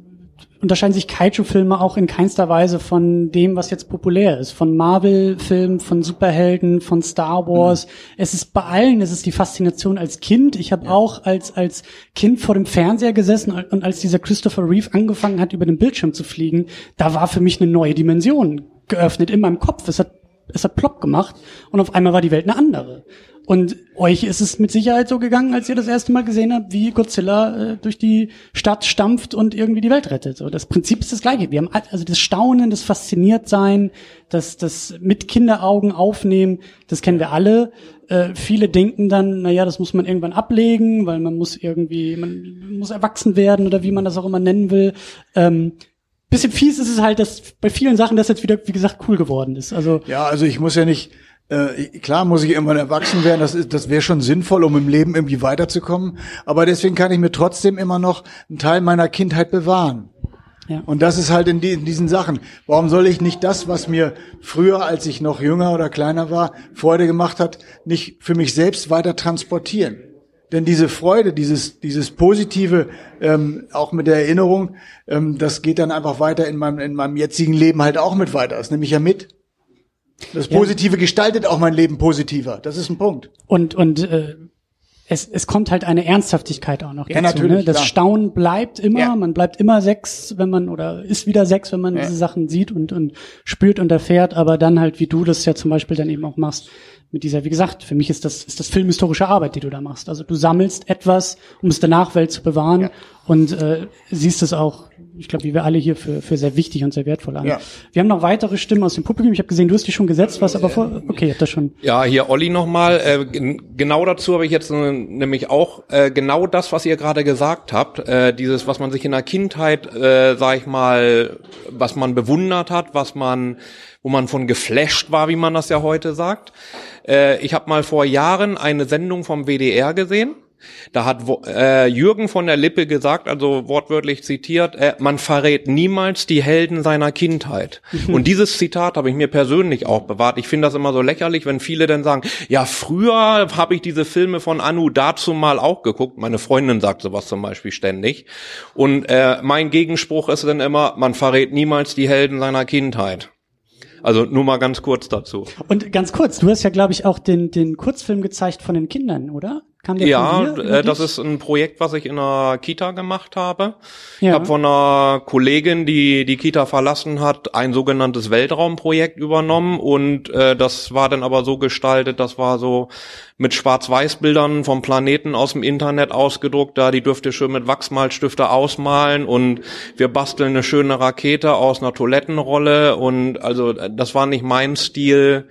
unterscheiden sich Kaiju-Filme auch in keinster Weise von dem, was jetzt populär ist. Von Marvel-Filmen, von Superhelden, von Star Wars. Es ist bei allen, es ist die Faszination als Kind. Ich habe auch als, als Kind vor dem Fernseher gesessen und als dieser Christopher Reeve angefangen hat, über den Bildschirm zu fliegen, da war für mich eine neue Dimension geöffnet in meinem Kopf. Es hat, es hat plopp gemacht und auf einmal war die Welt eine andere. Und euch ist es mit Sicherheit so gegangen, als ihr das erste Mal gesehen habt, wie Godzilla äh, durch die Stadt stampft und irgendwie die Welt rettet. So, das Prinzip ist das gleiche. Wir haben also das Staunen, das Fasziniertsein, das, das mit Kinderaugen aufnehmen, das kennen wir alle. Äh, viele denken dann, na ja, das muss man irgendwann ablegen, weil man muss irgendwie, man muss erwachsen werden oder wie man das auch immer nennen will. Ähm, bisschen fies ist es halt, dass bei vielen Sachen das jetzt wieder, wie gesagt, cool geworden ist. Also Ja, also ich muss ja nicht, äh, klar muss ich irgendwann erwachsen werden, das, ist, das wäre schon sinnvoll, um im Leben irgendwie weiterzukommen. Aber deswegen kann ich mir trotzdem immer noch einen Teil meiner Kindheit bewahren. Ja. Und das ist halt in, die, in diesen Sachen. Warum soll ich nicht das, was mir früher, als ich noch jünger oder kleiner war, Freude gemacht hat, nicht für mich selbst weiter transportieren? Denn diese Freude, dieses, dieses Positive, ähm, auch mit der Erinnerung, ähm, das geht dann einfach weiter in meinem, in meinem jetzigen Leben halt auch mit weiter. Das nehme ich ja mit. Das Positive gestaltet auch mein Leben positiver. Das ist ein Punkt. Und, und äh, es, es kommt halt eine Ernsthaftigkeit auch noch Ja, dazu. natürlich, ne? Das klar. Staunen bleibt immer, Ja. man bleibt immer sechs, wenn man, oder ist wieder sechs, wenn man Ja. diese Sachen sieht und, und spürt und erfährt, aber dann halt, wie du das ja zum Beispiel dann eben auch machst, mit dieser, wie gesagt, für mich ist das, ist das filmhistorische Arbeit, die du da machst. Also du sammelst etwas, um es der Nachwelt zu bewahren Ja. und äh, siehst es auch, ich glaube, wie wir alle hier für, für sehr wichtig und sehr wertvoll an. Ja. Wir haben noch weitere Stimmen aus dem Publikum. Ich habe gesehen, du hast die schon gesetzt, was aber vor, okay, ihr habt das schon. Ja, hier Olli nochmal. Äh, gen- genau dazu habe ich jetzt äh, nämlich auch äh, genau das, was ihr gerade gesagt habt. Äh, dieses, was man sich in der Kindheit, äh, sag ich mal, was man bewundert hat, was man, wo man von geflasht war, wie man das ja heute sagt. Äh, ich habe mal vor Jahren eine Sendung vom WDR gesehen. Da hat äh, Jürgen von der Lippe gesagt, also wortwörtlich zitiert, äh, man verrät niemals die Helden seiner Kindheit. <laughs> Und dieses Zitat habe ich mir persönlich auch bewahrt. Ich finde das immer so lächerlich, wenn viele dann sagen, ja, früher habe ich diese Filme von Anu dazu mal auch geguckt. Meine Freundin sagt sowas zum Beispiel ständig. Und äh, mein Gegenspruch ist dann immer, man verrät niemals die Helden seiner Kindheit. Also nur mal ganz kurz dazu. Und ganz kurz, du hast ja, glaube ich, auch den, den Kurzfilm gezeigt von den Kindern, oder? Kam der Ja, von dir, äh, das ist ein Projekt, was ich in einer Kita gemacht habe. Ich Ja. habe von einer Kollegin, die die Kita verlassen hat, ein sogenanntes Weltraumprojekt übernommen und äh, das war dann aber so gestaltet, das war so mit Schwarz-Weiß-Bildern vom Planeten aus dem Internet ausgedruckt, da die dürfte schön mit Wachsmalstifte ausmalen und wir basteln eine schöne Rakete aus einer Toilettenrolle und also das war nicht mein Stil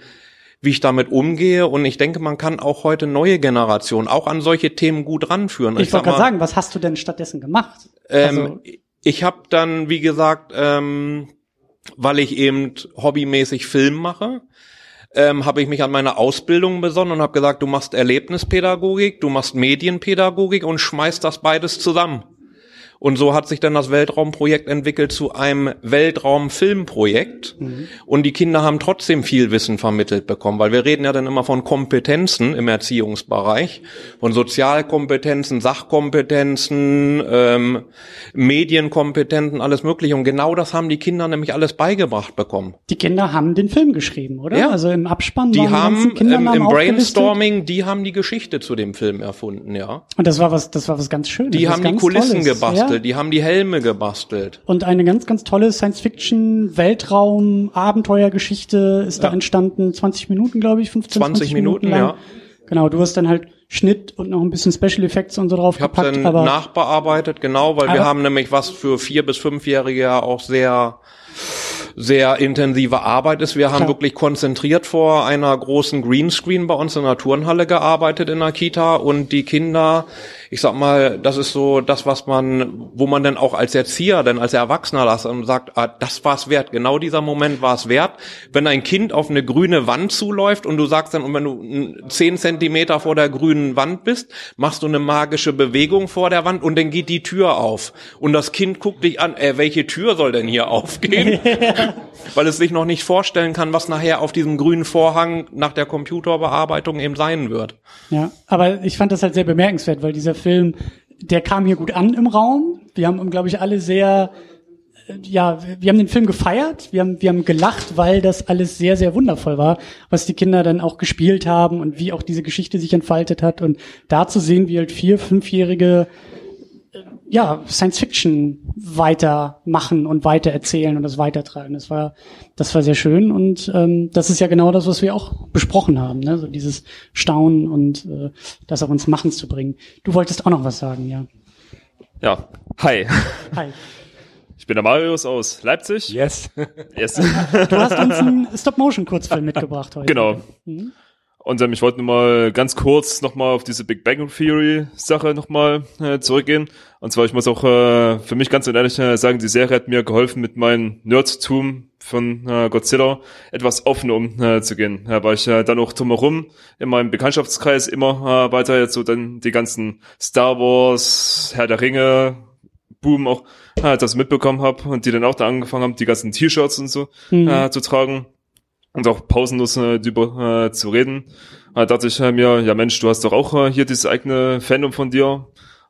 wie ich damit umgehe. Und ich denke, man kann auch heute neue Generationen auch an solche Themen gut ranführen. Ich sag wollte gerade sagen, was hast du denn stattdessen gemacht? Ähm, Also- ich habe dann, wie gesagt, ähm, weil ich eben hobbymäßig Film mache, ähm, habe ich mich an meine Ausbildung besonnen und habe gesagt, du machst Erlebnispädagogik, du machst Medienpädagogik und schmeißt das beides zusammen. Und so hat sich dann das Weltraumprojekt entwickelt zu einem Weltraumfilmprojekt. Und die Kinder haben trotzdem viel Wissen vermittelt bekommen, weil wir reden ja dann immer von Kompetenzen im Erziehungsbereich, von Sozialkompetenzen, Sachkompetenzen, ähm, Medienkompetenzen, alles Mögliche. Und genau das haben die Kinder nämlich alles beigebracht bekommen. Die Kinder haben den Film geschrieben, oder? Ja. Also im Abspann Die haben Kindernamen im aufgelistet. Brainstorming, die haben die Geschichte zu dem Film erfunden, ja. Und das war was, das war was ganz Schönes. Die haben die Kulissen Tolles. gebastelt, Ja. Die haben die Helme gebastelt. Und eine ganz, ganz tolle Science-Fiction-Weltraum-Abenteuergeschichte ist da Ja. entstanden. 20 Minuten, glaube ich, 15, 20 20 Minuten, Minuten, lang. ja. Genau, du hast dann halt Schnitt und noch ein bisschen Special Effects und so drauf Ich habe gepackt, dann aber nachbearbeitet, genau, weil wir haben nämlich was für vier bis fünfjährige ja auch sehr sehr intensive Arbeit ist. Wir haben Klar. wirklich konzentriert vor einer großen Greenscreen bei uns in der Turnhalle gearbeitet in der Kita und die Kinder, ich sag mal, das ist so das, was man, wo man dann auch als Erzieher, dann als Erwachsener das und sagt, ah, das war's wert. Genau dieser Moment war es wert. Wenn ein Kind auf eine grüne Wand zuläuft und du sagst dann, und wenn du zehn Zentimeter vor der grünen Wand bist, machst du eine magische Bewegung vor der Wand und dann geht die Tür auf. Und das Kind guckt dich an, äh, welche Tür soll denn hier aufgehen? <laughs> Weil es sich noch nicht vorstellen kann, was nachher auf diesem grünen Vorhang nach der Computerbearbeitung eben sein wird. Ja, aber ich fand das halt sehr bemerkenswert, weil dieser Film, der kam hier gut an im Raum. Wir haben, glaube ich, alle sehr, äh, ja, wir haben den Film gefeiert, wir haben, wir haben gelacht, weil das alles sehr, sehr wundervoll war, was die Kinder dann auch gespielt haben und wie auch diese Geschichte sich entfaltet hat. Und da zu sehen, wie halt vier, fünfjährige ja, Science Fiction weitermachen und weitererzählen und das weitertragen. Das war, das war sehr schön und ähm, das ist ja genau das, was wir auch besprochen haben, ne? so dieses Staunen und äh, das auch ins Machen zu bringen. Du wolltest auch noch was sagen, ja. Ja, hi. Hi. Ich bin der Marius aus Leipzig. Yes. Yes. Du hast uns einen Stop-Motion-Kurzfilm <laughs> mitgebracht heute. genau. Mhm. Und ähm, ich wollte nur mal ganz kurz nochmal auf diese Big Bang Theory Sache nochmal äh, zurückgehen. Und zwar, ich muss auch äh, für mich ganz ehrlich äh, sagen, die Serie hat mir geholfen, mit meinem Nerdtum von äh, Godzilla etwas offen umzugehen. Äh, weil ich äh, dann auch drumherum in meinem Bekanntschaftskreis immer äh, weiter jetzt so dann die ganzen Star Wars, Herr der Ringe, Boom auch äh, das mitbekommen habe und die dann auch da angefangen haben, die ganzen T-Shirts und so Mhm. äh, zu tragen und auch pausenlos äh, darüber äh, zu reden. Da dachte ich äh, mir, ja Mensch, du hast doch auch äh, hier dieses eigene Fandom von dir.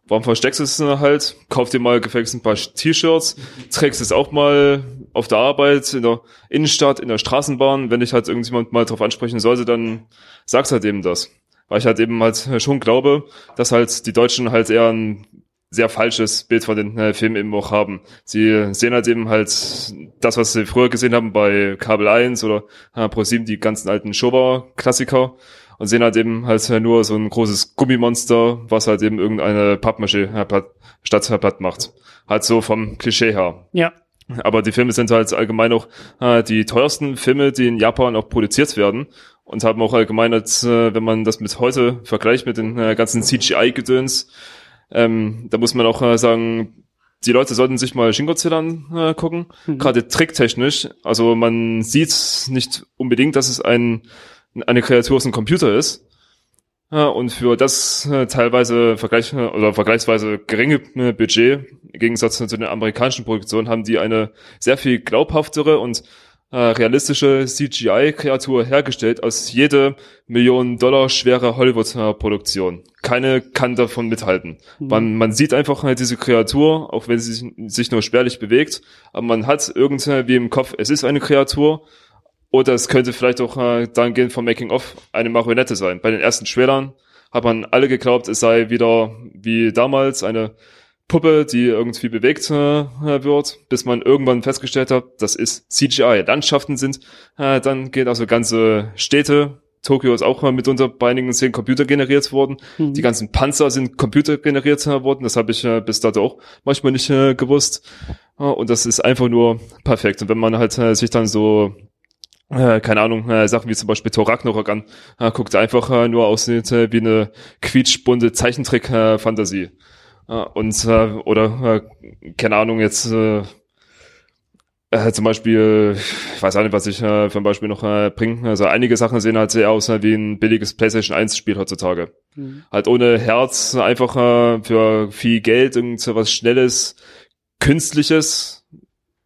Warum versteckst du es äh, halt? Kauf dir mal gefälligst ein paar T-Shirts, trägst es auch mal auf der Arbeit, in der Innenstadt, in der Straßenbahn. Wenn dich halt irgendjemand mal drauf ansprechen sollte, dann sagst halt eben das. Weil ich halt eben halt schon glaube, dass halt die Deutschen halt eher ein sehr falsches Bild von den äh, Filmen eben auch haben. Sie sehen halt eben halt das, was sie früher gesehen haben bei Kabel 1 oder äh, Pro7, die ganzen alten Showa-Klassiker und sehen halt eben halt äh, nur so ein großes Gummimonster, was halt eben irgendeine Pappmasche äh, statt äh, platt macht. Halt so vom Klischee her. Ja. Aber die Filme sind halt allgemein auch äh, die teuersten Filme, die in Japan auch produziert werden. Und haben auch allgemein, als, äh, wenn man das mit heute vergleicht, mit den äh, ganzen CGI-Gedöns, ähm, da muss man auch äh, sagen, die Leute sollten sich mal Shin Godzilla angucken, Mhm. gerade tricktechnisch. Also man sieht nicht unbedingt, dass es ein, eine Kreatur aus einem Computer ist. Ja, und für das äh, teilweise vergleich oder vergleichsweise geringe äh, Budget, im Gegensatz zu den amerikanischen Produktionen, haben die eine sehr viel glaubhaftere und äh, realistische CGI-Kreatur hergestellt aus jede Million Dollar schwere Hollywood-Produktion. Keine kann davon mithalten. Man, man sieht einfach halt diese Kreatur, auch wenn sie sich, sich nur spärlich bewegt, aber man hat irgendwie im Kopf, es ist eine Kreatur, oder es könnte vielleicht auch äh, dahingehend vom Making of eine Marionette sein. Bei den ersten Trailern hat man alle geglaubt, es sei wieder wie damals eine Puppe, die irgendwie bewegt äh, wird, bis man irgendwann festgestellt hat, das ist CGI. Landschaften sind, äh, dann geht also ganze Städte. Tokio ist auch mal mitunter bei einigen Szenen Computer generiert worden. Mhm. Die ganzen Panzer sind Computer generiert äh, worden. Das habe ich äh, bis dato auch manchmal nicht äh, gewusst. Äh, und das ist einfach nur perfekt. Und wenn man halt sich dann so äh, keine Ahnung, äh, Sachen wie zum Beispiel Thor Ragnarok an, äh, guckt einfach äh, nur aussieht äh, wie eine quietschbunte Zeichentrick-Fantasie. Äh, und, äh, oder, äh, keine Ahnung, jetzt, äh, äh, zum Beispiel, ich weiß auch nicht, was ich äh, für ein Beispiel noch äh, bringe. Also einige Sachen sehen halt sehr aus äh, wie ein billiges PlayStation 1 Spiel heutzutage. Mhm. Halt ohne Herz, einfach äh, für viel Geld, irgend so was Schnelles, Künstliches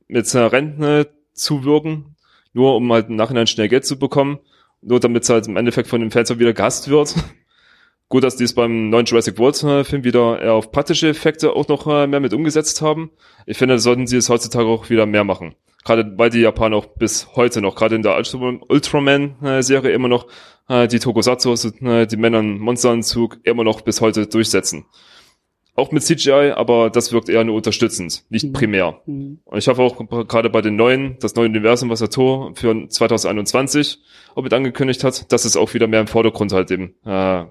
mit äh, Renten zu wirken, nur um halt im Nachhinein schnell Geld zu bekommen, nur damit es halt im Endeffekt von den Fans auch wieder gehasst wird. <laughs> Gut, dass die es beim neuen Jurassic World äh, Film wieder eher auf praktische Effekte auch noch äh, mehr mit umgesetzt haben. Ich finde, sollten sie es heutzutage auch wieder mehr machen. Gerade weil die Japaner auch bis heute noch, gerade in der Ultraman-Serie immer noch äh, die Tokusatsu, also, die Männer im Monsteranzug, immer noch bis heute durchsetzen. Auch mit CGI, aber das wirkt eher nur unterstützend, nicht Mhm. primär. Mhm. Und ich hoffe auch gerade bei den neuen, das neue Universum, was der Tor für 2021 auch mit angekündigt hat, dass es auch wieder mehr im Vordergrund halt eben äh,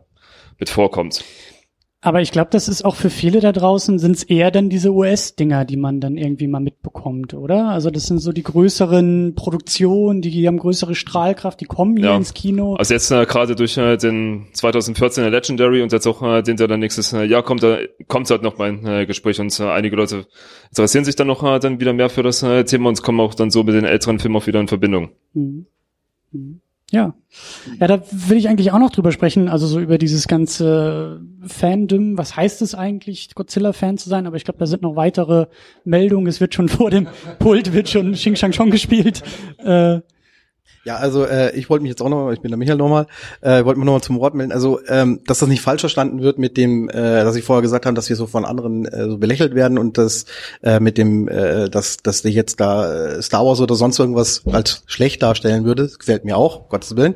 mit vorkommt. Aber ich glaube, das ist auch für viele da draußen, sind es eher dann diese US-Dinger, die man dann irgendwie mal mitbekommt, oder? Also das sind so die größeren Produktionen, die haben größere Strahlkraft, die kommen hier Ja. ins Kino. Also jetzt äh, gerade durch äh, den 2014er Legendary und jetzt auch äh, den, der dann nächstes äh, Jahr kommt, da kommt halt noch mal ein äh, Gespräch und äh, einige Leute interessieren sich dann noch äh, dann wieder mehr für das äh, Thema und kommen auch dann so mit den älteren Filmen auch wieder in Verbindung. Mhm. Mhm. Ja. Ja, da will ich eigentlich auch noch drüber sprechen, also so über dieses ganze Fandom. Was heißt es eigentlich, Godzilla-Fan zu sein? Aber ich glaube, da sind noch weitere Meldungen. Es wird schon <laughs> vor dem Pult, wird schon Xing Shang Chong gespielt. Äh, Ja, also äh, ich wollte mich jetzt auch noch, ich bin der Michael nochmal, äh, wollte mich nochmal zum Wort melden. Also, ähm, dass das nicht falsch verstanden wird mit dem, äh, dass ich vorher gesagt habe, dass wir so von anderen äh, so belächelt werden und das äh, mit dem, äh, dass dass ich jetzt da äh, Star Wars oder sonst irgendwas als schlecht darstellen würde, gefällt mir auch, Gottes Willen.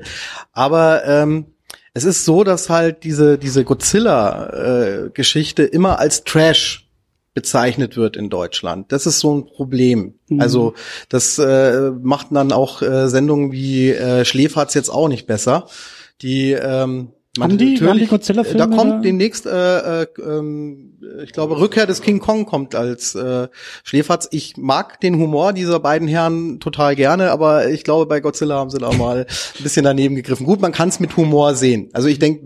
Aber ähm, es ist so, dass halt diese diese Godzilla-Geschichte immer als Trash bezeichnet wird in Deutschland. Das ist so ein Problem. Mhm. Also das äh, macht dann auch äh, Sendungen wie äh, Schläferz jetzt auch nicht besser. Die ähm, man- Haben die- haben die Godzilla-Filme Da kommt demnächst, äh, äh, ähm, ich glaube, Rückkehr des King Kong kommt als äh, Schläferz. Ich mag den Humor dieser beiden Herren total gerne, aber ich glaube, bei Godzilla haben sie da mal ein bisschen daneben gegriffen. Gut, man kann es mit Humor sehen. Also ich denke,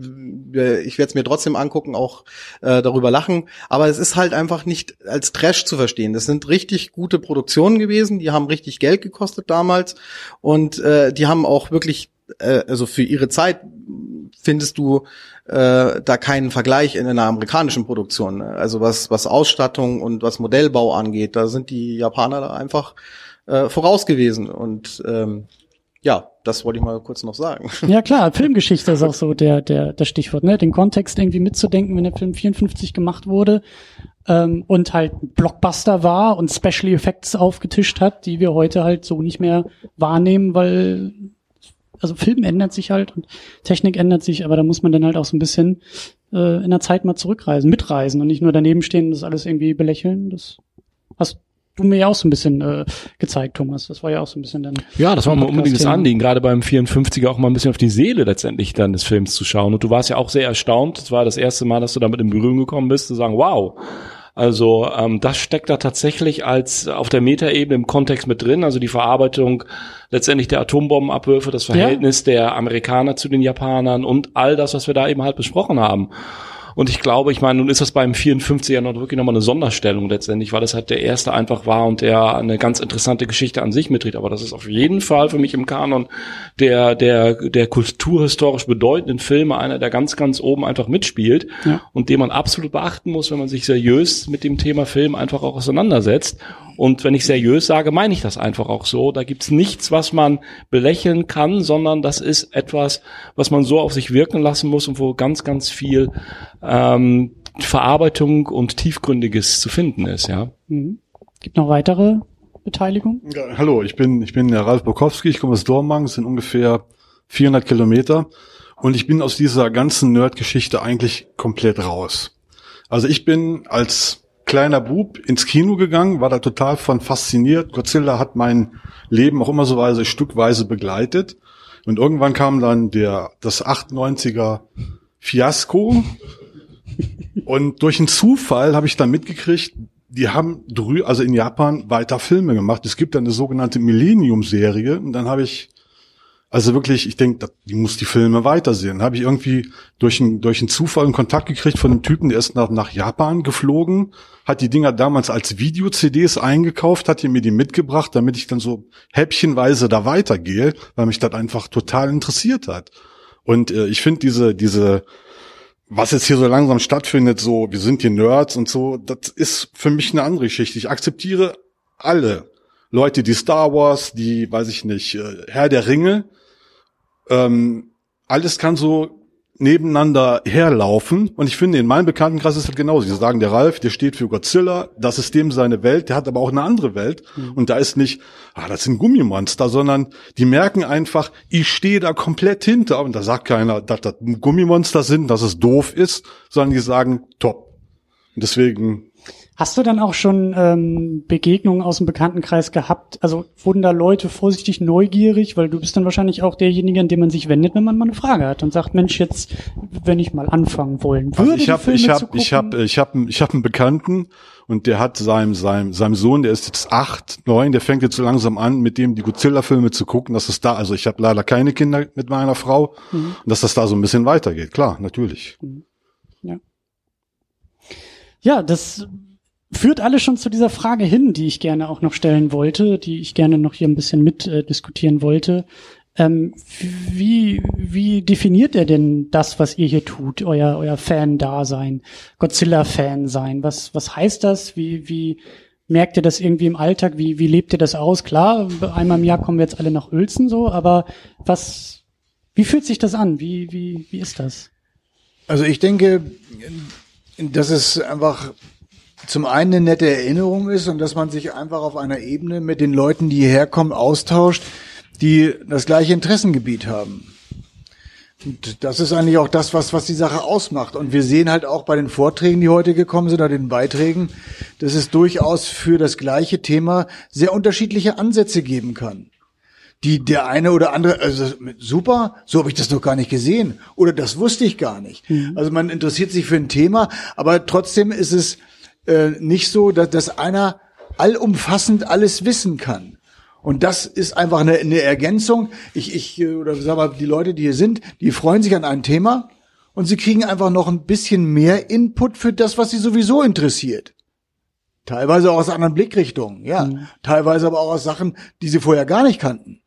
ich werde es mir trotzdem angucken, auch äh, darüber lachen. Aber es ist halt einfach nicht als Trash zu verstehen. Das sind richtig gute Produktionen gewesen, die haben richtig Geld gekostet damals und äh, die haben auch wirklich, äh, also für ihre Zeit findest du äh, da keinen Vergleich in einer amerikanischen Produktion. Also was, was Ausstattung und was Modellbau angeht, da sind die Japaner da einfach äh, voraus gewesen. Und ähm, ja, das wollte ich mal kurz noch sagen. Ja klar, Filmgeschichte ist auch so der, der, der Stichwort, ne? Den Kontext irgendwie mitzudenken, wenn der Film 54 gemacht wurde ähm, und halt Blockbuster war und Special Effects aufgetischt hat, die wir heute halt so nicht mehr wahrnehmen, weil also Film ändert sich halt und Technik ändert sich, aber da muss man dann halt auch so ein bisschen äh, in der Zeit mal zurückreisen, mitreisen und nicht nur daneben stehen und das alles irgendwie belächeln. Das hast du mir ja auch so ein bisschen äh, gezeigt, Thomas. Das war ja auch so ein bisschen dann. Ja, das war mal unbedingt das. Anliegen, gerade beim 54er auch mal ein bisschen auf die Seele letztendlich dann des Films zu schauen. Und du warst ja auch sehr erstaunt. Das war das erste Mal, dass du damit in Berührung gekommen bist, zu sagen, wow. Also ähm, das steckt da tatsächlich als auf der Metaebene im Kontext mit drin. Also die Verarbeitung letztendlich der Atombombenabwürfe, das Verhältnis der Amerikaner zu den Japanern und all das, was wir da eben halt besprochen haben. Und ich glaube, ich meine, nun ist das beim 54er noch wirklich nochmal eine Sonderstellung letztendlich, weil das halt der erste einfach war und der eine ganz interessante Geschichte an sich mitträgt. Aber das ist auf jeden Fall für mich im Kanon der, der, der kulturhistorisch bedeutenden Filme einer, der ganz, ganz oben einfach mitspielt Ja. und den man absolut beachten muss, wenn man sich seriös mit dem Thema Film einfach auch auseinandersetzt. Und wenn ich seriös sage, meine ich das einfach auch so. Da gibt's nichts, was man belächeln kann, sondern das ist etwas, was man so auf sich wirken lassen muss und wo ganz, ganz viel ähm, Verarbeitung und Tiefgründiges zu finden ist, ja. Mhm. Gibt noch weitere Beteiligung? Ja, hallo, ich bin, ich bin der Ralf Bukowski, ich komme aus Dormagen, es sind ungefähr 400 Kilometer und ich bin aus dieser ganzen Nerd-Geschichte eigentlich komplett raus. Also ich bin als kleiner Bub ins Kino gegangen, war da total von fasziniert. Godzilla hat mein Leben auch immer so weise, stückweise begleitet. Und irgendwann kam dann der, das 98er Fiasko. Und durch einen Zufall habe ich dann mitgekriegt, die haben drü also in Japan weiter Filme gemacht. Es gibt dann eine sogenannte Millennium-Serie und dann habe ich also wirklich, ich denke, die muss die Filme weitersehen. Habe ich irgendwie durch einen durch einen Zufall einen Kontakt gekriegt von einem Typen, der ist nach, nach Japan geflogen, hat die Dinger damals als Video-CDs eingekauft, hat hier mir die mitgebracht, damit ich dann so häppchenweise da weitergehe, weil mich das einfach total interessiert hat. Und äh, ich finde diese diese was jetzt hier so langsam stattfindet, so, wir sind hier Nerds und so, das ist für mich eine andere Geschichte. Ich akzeptiere alle Leute, die Star Wars, die, weiß ich nicht, äh, Herr der Ringe, ähm, alles kann so nebeneinander herlaufen. Und ich finde, in meinem Bekanntenkreis ist es genauso. Sie sagen, der Ralf, der steht für Godzilla, das ist dem seine Welt, der hat aber auch eine andere Welt. Und da ist nicht, ah, das sind Gummimonster, sondern die merken einfach, ich stehe da komplett hinter. Und da sagt keiner, dass das Gummimonster sind, dass es doof ist, sondern die sagen, top. Und deswegen Hast du dann auch schon ähm, Begegnungen aus dem Bekanntenkreis gehabt? Also wurden da Leute vorsichtig neugierig, weil du bist dann wahrscheinlich auch derjenige, an den man sich wendet, wenn man mal eine Frage hat und sagt, Mensch, jetzt, wenn ich mal anfangen wollen würde, Also ich habe ich habe gucken. ich habe ich habe ich habe einen Bekannten und der hat seinem seinem seinem Sohn, der ist jetzt acht, neun, der fängt jetzt so langsam an, mit dem die Godzilla-Filme zu gucken. Dass es da, also ich habe leider keine Kinder mit meiner Frau, Mhm. und dass das da so ein bisschen weitergeht. Klar, natürlich. Ja, das führt alles schon zu dieser Frage hin, die ich gerne auch noch stellen wollte, die ich gerne noch hier ein bisschen mit äh, diskutieren wollte. Ähm, wie, wie definiert er denn das, was ihr hier tut, euer, euer Fan-Dasein, Godzilla-Fan sein? Was, was heißt das? Wie, wie merkt ihr das irgendwie im Alltag? Wie, wie lebt ihr das aus? Klar, einmal im Jahr kommen wir jetzt alle nach Uelzen so, aber was, wie fühlt sich das an? Wie, wie, wie ist das? Also ich denke, dass es einfach zum einen eine nette Erinnerung ist und dass man sich einfach auf einer Ebene mit den Leuten, die hierher kommen, austauscht, die das gleiche Interessengebiet haben. Und das ist eigentlich auch das, was, was die Sache ausmacht. Und wir sehen halt auch bei den Vorträgen, die heute gekommen sind, oder den Beiträgen, dass es durchaus für das gleiche Thema sehr unterschiedliche Ansätze geben kann. Die der eine oder andere, also super, so habe ich das noch gar nicht gesehen. Oder das wusste ich gar nicht. Also man interessiert sich für ein Thema, aber trotzdem ist es äh, nicht so, dass, dass einer allumfassend alles wissen kann. Und das ist einfach eine, eine Ergänzung. Ich, ich, äh, oder sag mal, die Leute, die hier sind, die freuen sich an ein Thema und sie kriegen einfach noch ein bisschen mehr Input für das, was sie sowieso interessiert. Teilweise auch aus anderen Blickrichtungen, ja. Teilweise aber auch aus Sachen, die sie vorher gar nicht kannten.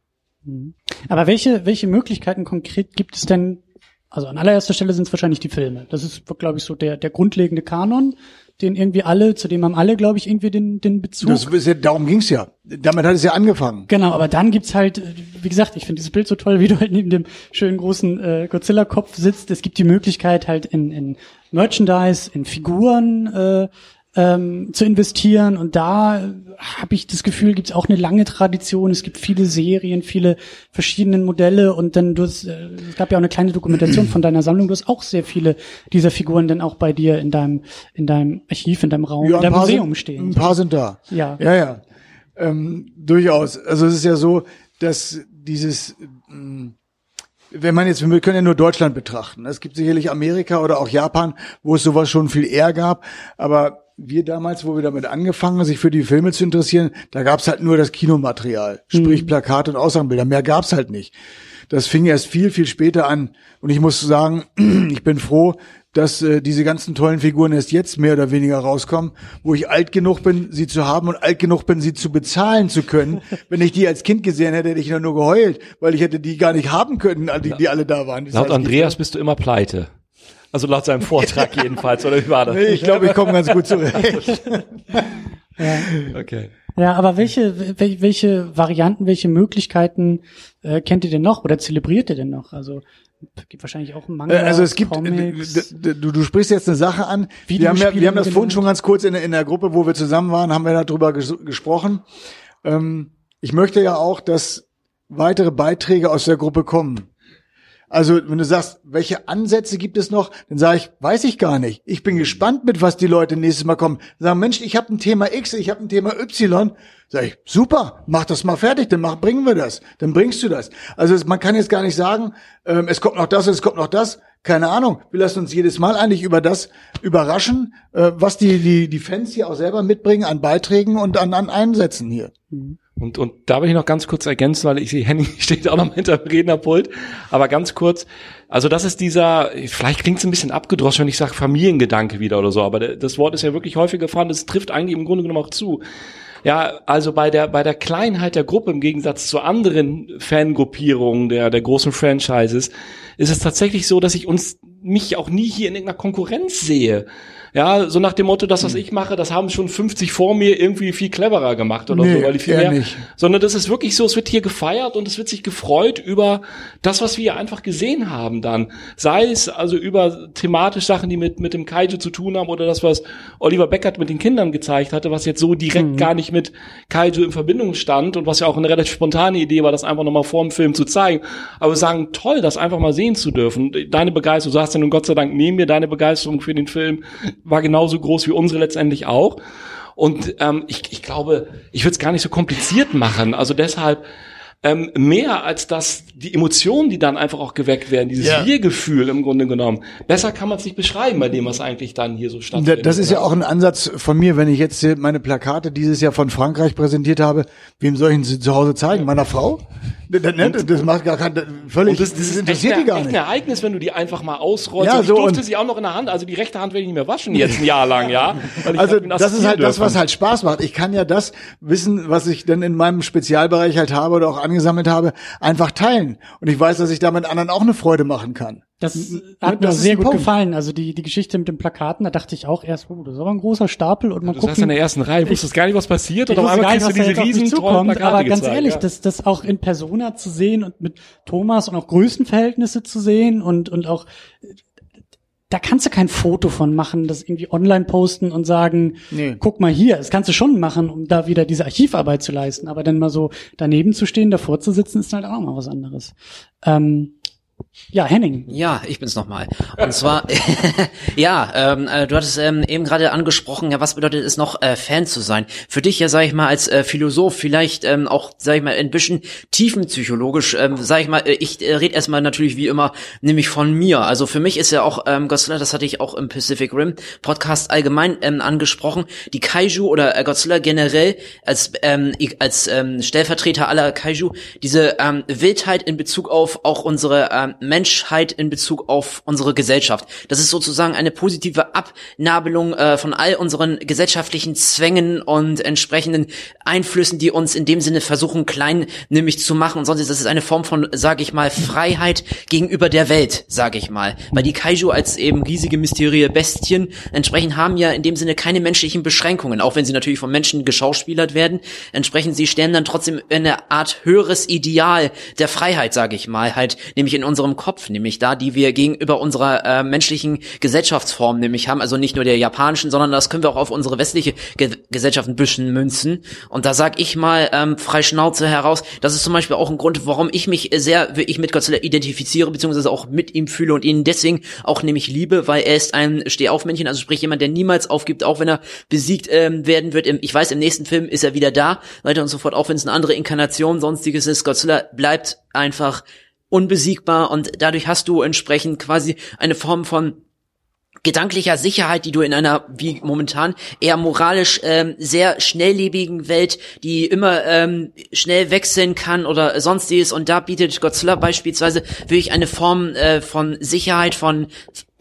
Aber welche, welche Möglichkeiten konkret gibt es denn? Also an allererster Stelle sind es wahrscheinlich die Filme. Das ist, glaube ich, so der, der grundlegende Kanon, den irgendwie alle, zu dem haben alle, glaube ich, irgendwie den, den Bezug. Das ist ja, darum ging's ja. Damit hat es ja angefangen. Genau, aber dann gibt's halt, wie gesagt, ich finde dieses Bild so toll, wie du halt neben dem schönen großen äh, Godzilla-Kopf sitzt. Es gibt die Möglichkeit halt in, in Merchandise, in Figuren äh, ähm, zu investieren und da habe ich das Gefühl, gibt's auch eine lange Tradition. Es gibt viele Serien, viele verschiedene Modelle und dann du hast, äh, es gab ja auch eine kleine Dokumentation von deiner Sammlung. Du hast auch sehr viele dieser Figuren dann auch bei dir in deinem in deinem Archiv, in deinem Raum, in ein deinem Museum sind, stehen. Ein paar sind da. Ja. Ja, ja. Ähm, durchaus. Also es ist ja so, dass dieses, ähm, wenn man jetzt, wir können ja nur Deutschland betrachten. Es gibt sicherlich Amerika oder auch Japan, wo es sowas schon viel eher gab. Aber wir damals, wo wir damit angefangen haben, sich für die Filme zu interessieren, da gab's halt nur das Kinomaterial, sprich Plakate und Aushangbilder. Mehr gab's halt nicht. Das fing erst viel, viel später an. Und ich muss sagen, <clears throat> ich bin froh, dass äh, diese ganzen tollen Figuren erst jetzt mehr oder weniger rauskommen, wo ich alt genug bin, sie zu haben und alt genug bin, sie zu bezahlen zu können. <laughs> Wenn ich die als Kind gesehen hätte, hätte ich nur geheult, weil ich hätte die gar nicht haben können, die, die alle da waren. Laut Andreas bist du immer pleite. Also laut seinem Vortrag <laughs> jedenfalls, oder wie war das? Nee, ich glaube, ich komme ganz gut zurecht. <laughs> Okay. Ja, aber welche, wel- welche Varianten, welche Möglichkeiten äh, kennt ihr denn noch oder zelebriert ihr denn noch? Also gibt wahrscheinlich auch Manga, Äh, Also es gibt, Comics. du, du sprichst jetzt eine Sache an. Wir haben, ja, wir haben das genannt. vorhin schon ganz kurz in, der- in der Gruppe, wo wir zusammen waren, haben wir darüber ges gesprochen. Ähm, ich möchte ja auch, dass weitere Beiträge aus der Gruppe kommen. Also wenn du sagst, welche Ansätze gibt es noch, dann sage ich, weiß ich gar nicht. Ich bin gespannt, mit was die Leute nächstes Mal kommen. Sagen, Mensch, ich habe ein Thema X, ich habe ein Thema Y. Sag ich, super, mach das mal fertig, dann mach, bringen wir das, dann bringst du das. Also man kann jetzt gar nicht sagen, ähm, es kommt noch das, es kommt noch das. Keine Ahnung. Wir lassen uns jedes Mal eigentlich über das überraschen, äh, was die, die, die Fans hier auch selber mitbringen an Beiträgen und an, an Einsätzen hier. Und, und da will ich noch ganz kurz ergänzen, weil ich sehe, Henning <laughs> steht auch noch hinter dem Rednerpult. Aber ganz kurz, also das ist dieser, vielleicht klingt es ein bisschen abgedroschen, wenn ich sage Familiengedanke wieder oder so, aber das Wort ist ja wirklich häufig gefallen, das trifft eigentlich im Grunde genommen auch zu. Ja, also bei der, bei der Kleinheit der Gruppe im Gegensatz zu anderen Fangruppierungen der, der großen Franchises ist es tatsächlich so, dass ich uns, mich auch nie hier in irgendeiner Konkurrenz sehe. Ja, so nach dem Motto, das, Hm. was ich mache, das haben schon 50 vor mir irgendwie viel cleverer gemacht oder Nee, so, weil die viel eher mehr, nicht. sondern das ist wirklich so, es wird hier gefeiert und es wird sich gefreut über das, was wir einfach gesehen haben dann. Sei es also über thematisch Sachen, die mit, mit dem Kaiju zu tun haben oder das, was Oliver Beckert mit den Kindern gezeigt hatte, was jetzt so direkt gar nicht mit Kaiju in Verbindung stand und was ja auch eine relativ spontane Idee war, das einfach nochmal vor dem Film zu zeigen. Aber sagen, toll, das einfach mal sehen zu dürfen. Deine Begeisterung, du hast ja nun Gott sei Dank neben mir, deine Begeisterung für den Film war genauso groß wie unsere letztendlich auch. Und ähm, ich, ich glaube, ich würde es gar nicht so kompliziert machen. Also deshalb ähm, mehr als das, die Emotionen, die dann einfach auch geweckt werden, dieses Ja. Wir-Gefühl im Grunde genommen. Besser kann man es nicht beschreiben, bei dem was eigentlich dann hier so stattfindet. Das ist ja auch ein Ansatz von mir, wenn ich jetzt meine Plakate dieses Jahr von Frankreich präsentiert habe. Wem soll ich sie zu Hause zeigen? Meiner Frau? Das, das, das macht gar kein, völlig, das, das, das ist interessiert die gar nicht. ein Ereignis, wenn du die einfach mal ausrollst. Ja, und ich so durfte sie auch noch in der Hand, also die rechte Hand werde ich nicht mehr waschen jetzt ein Jahr lang, ja. <laughs> Also das ist halt das, was dürfen. halt Spaß macht. Ich kann ja das Wissen, was ich dann in meinem Spezialbereich halt habe oder auch angesammelt habe, einfach teilen. Und ich weiß, dass ich damit anderen auch eine Freude machen kann. Das hat mir sehr gut Punkt. gefallen. Also die, die Geschichte mit den Plakaten, da dachte ich auch erst, oh, das ist aber ein großer Stapel und mal Du saßt in der ersten Reihe, wusstest gar nicht, was passiert ich und auf einmal kriegst du diese riesen zukommt, Plakate aber ganz gezeigt, ehrlich, ja. das, das auch in Persona zu sehen und mit Thomas und auch Größenverhältnisse zu sehen und, und auch, da kannst du kein Foto von machen, das irgendwie online posten und sagen, Nee. guck mal hier, das kannst du schon machen, um da wieder diese Archivarbeit zu leisten, aber dann mal so daneben zu stehen, davor zu sitzen, ist halt auch mal was anderes. Ähm, Ja, Henning. Ja, ich bin's nochmal. Und zwar, <laughs> ja, ähm, äh, du hattest ähm, eben gerade angesprochen, ja, was bedeutet es noch, äh, Fan zu sein? Für dich ja, sag ich mal, als äh, Philosoph, vielleicht ähm, auch, sag ich mal, ein bisschen tiefenpsychologisch, ähm, sag ich mal, äh, ich äh, rede erstmal natürlich wie immer, nämlich von mir. Also für mich ist ja auch ähm, Godzilla, das hatte ich auch im Pacific Rim Podcast allgemein ähm, angesprochen, die Kaiju oder äh, Godzilla generell als ähm, als ähm, Stellvertreter aller Kaiju, diese ähm, Wildheit in Bezug auf auch unsere ähm, Menschheit in Bezug auf unsere Gesellschaft. Das ist sozusagen eine positive Abnabelung äh, von all unseren gesellschaftlichen Zwängen und entsprechenden Einflüssen, die uns in dem Sinne versuchen klein nämlich zu machen und sonst ist das eine Form von, sage ich mal, Freiheit gegenüber der Welt, sage ich mal. Weil die Kaiju als eben riesige Mysterie Bestien entsprechend haben ja in dem Sinne keine menschlichen Beschränkungen, auch wenn sie natürlich von Menschen geschauspielert werden. Entsprechend sie stellen dann trotzdem eine Art höheres Ideal der Freiheit, sage ich mal, halt nämlich in unserem Kopf, nämlich da, die wir gegenüber unserer äh, menschlichen Gesellschaftsform nämlich haben, also nicht nur der japanischen, sondern das können wir auch auf unsere westliche Ge Gesellschaft ein bisschen münzen. Und da sag ich mal ähm, frei Schnauze heraus, das ist zum Beispiel auch ein Grund, warum ich mich sehr wirklich mit Godzilla identifiziere, beziehungsweise auch mit ihm fühle und ihn deswegen auch nämlich liebe, weil er ist ein Stehaufmännchen, also sprich jemand, der niemals aufgibt, auch wenn er besiegt ähm, werden wird. Ich weiß, im nächsten Film ist er wieder da, weiter und so fort, auch wenn es eine andere Inkarnation sonstiges ist. Godzilla bleibt einfach unbesiegbar und dadurch hast du entsprechend quasi eine Form von gedanklicher Sicherheit, die du in einer wie momentan eher moralisch ähm, sehr schnelllebigen Welt, die immer ähm, schnell wechseln kann oder sonstiges. Und da bietet Godzilla beispielsweise wirklich eine Form äh, von Sicherheit, von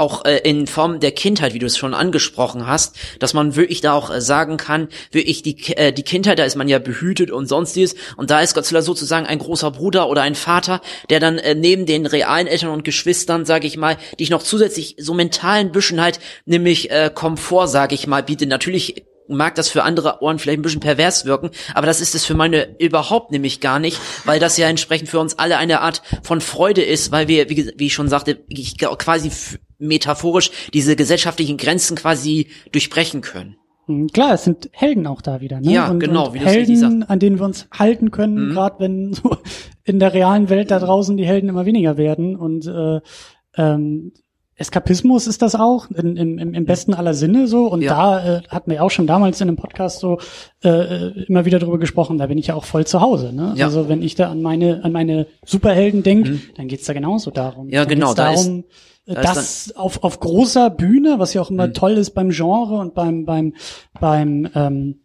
auch äh, in Form der Kindheit, wie du es schon angesprochen hast, dass man wirklich da auch äh, sagen kann, wirklich die äh, die Kindheit, da ist man ja behütet und sonstiges und da ist Godzilla sozusagen ein großer Bruder oder ein Vater, der dann äh, neben den realen Eltern und Geschwistern, sage ich mal, dich noch zusätzlich so mentalen Büschen halt, nämlich äh, Komfort, sage ich mal, bietet. Natürlich mag das für andere Ohren vielleicht ein bisschen pervers wirken, aber das ist es für meine überhaupt nämlich gar nicht, weil das ja entsprechend für uns alle eine Art von Freude ist, weil wir, wie, wie ich schon sagte, quasi metaphorisch diese gesellschaftlichen Grenzen quasi durchbrechen können. Hm, klar, es sind Helden auch da wieder. Ne? Ja, und, genau. Und Helden, an denen wir uns halten können, mhm. gerade wenn so in der realen Welt da draußen die Helden immer weniger werden. Und äh, ähm, Eskapismus ist das auch, in, im, im besten aller Sinne so. Und ja. da äh, hatten wir auch schon damals in einem Podcast so äh, immer wieder drüber gesprochen, da bin ich ja auch voll zu Hause. Ne? Ja. Also wenn ich da an meine, an meine Superhelden denke, mhm. dann geht's da genauso darum. Ja, dann genau. Da darum, ist, das auf, auf großer Bühne, was ja auch immer mhm. toll ist beim Genre und beim, beim, beim ähm,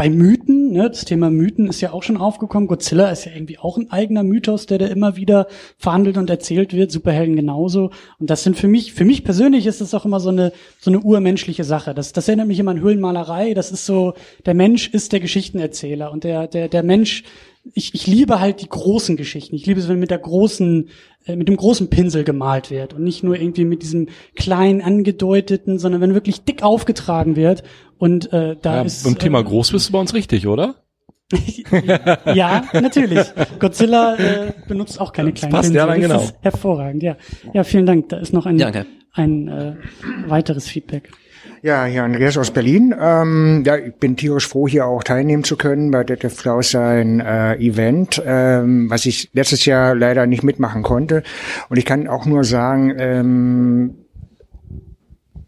bei Mythen, ne, das Thema Mythen ist ja auch schon aufgekommen. Godzilla ist ja irgendwie auch ein eigener Mythos, der da immer wieder verhandelt und erzählt wird. Superhelden genauso. Und das sind für mich, für mich persönlich ist das auch immer so eine, so eine urmenschliche Sache. Das, das erinnert mich immer an Höhlenmalerei. Das ist so, der Mensch ist der Geschichtenerzähler und der, der, der Mensch, ich, ich liebe halt die großen Geschichten. Ich liebe es, wenn mit der großen, äh, mit dem großen Pinsel gemalt wird und nicht nur irgendwie mit diesem kleinen angedeuteten, sondern wenn wirklich dick aufgetragen wird und äh, da ja, ist. Beim Thema äh, groß bist du bei uns richtig, oder? <laughs> ja, natürlich. Godzilla äh, benutzt auch keine kleinen passt Pinsel. ja dann genau. hervorragend, ja. Ja, vielen Dank. Da ist noch ein, Danke. ein äh, weiteres Feedback. Ja, hier Andreas aus Berlin. Ähm, ja, ich bin tierisch froh, hier auch teilnehmen zu können bei Detlef Klaus sein äh, Event, ähm, was ich letztes Jahr leider nicht mitmachen konnte. Und ich kann auch nur sagen, ähm,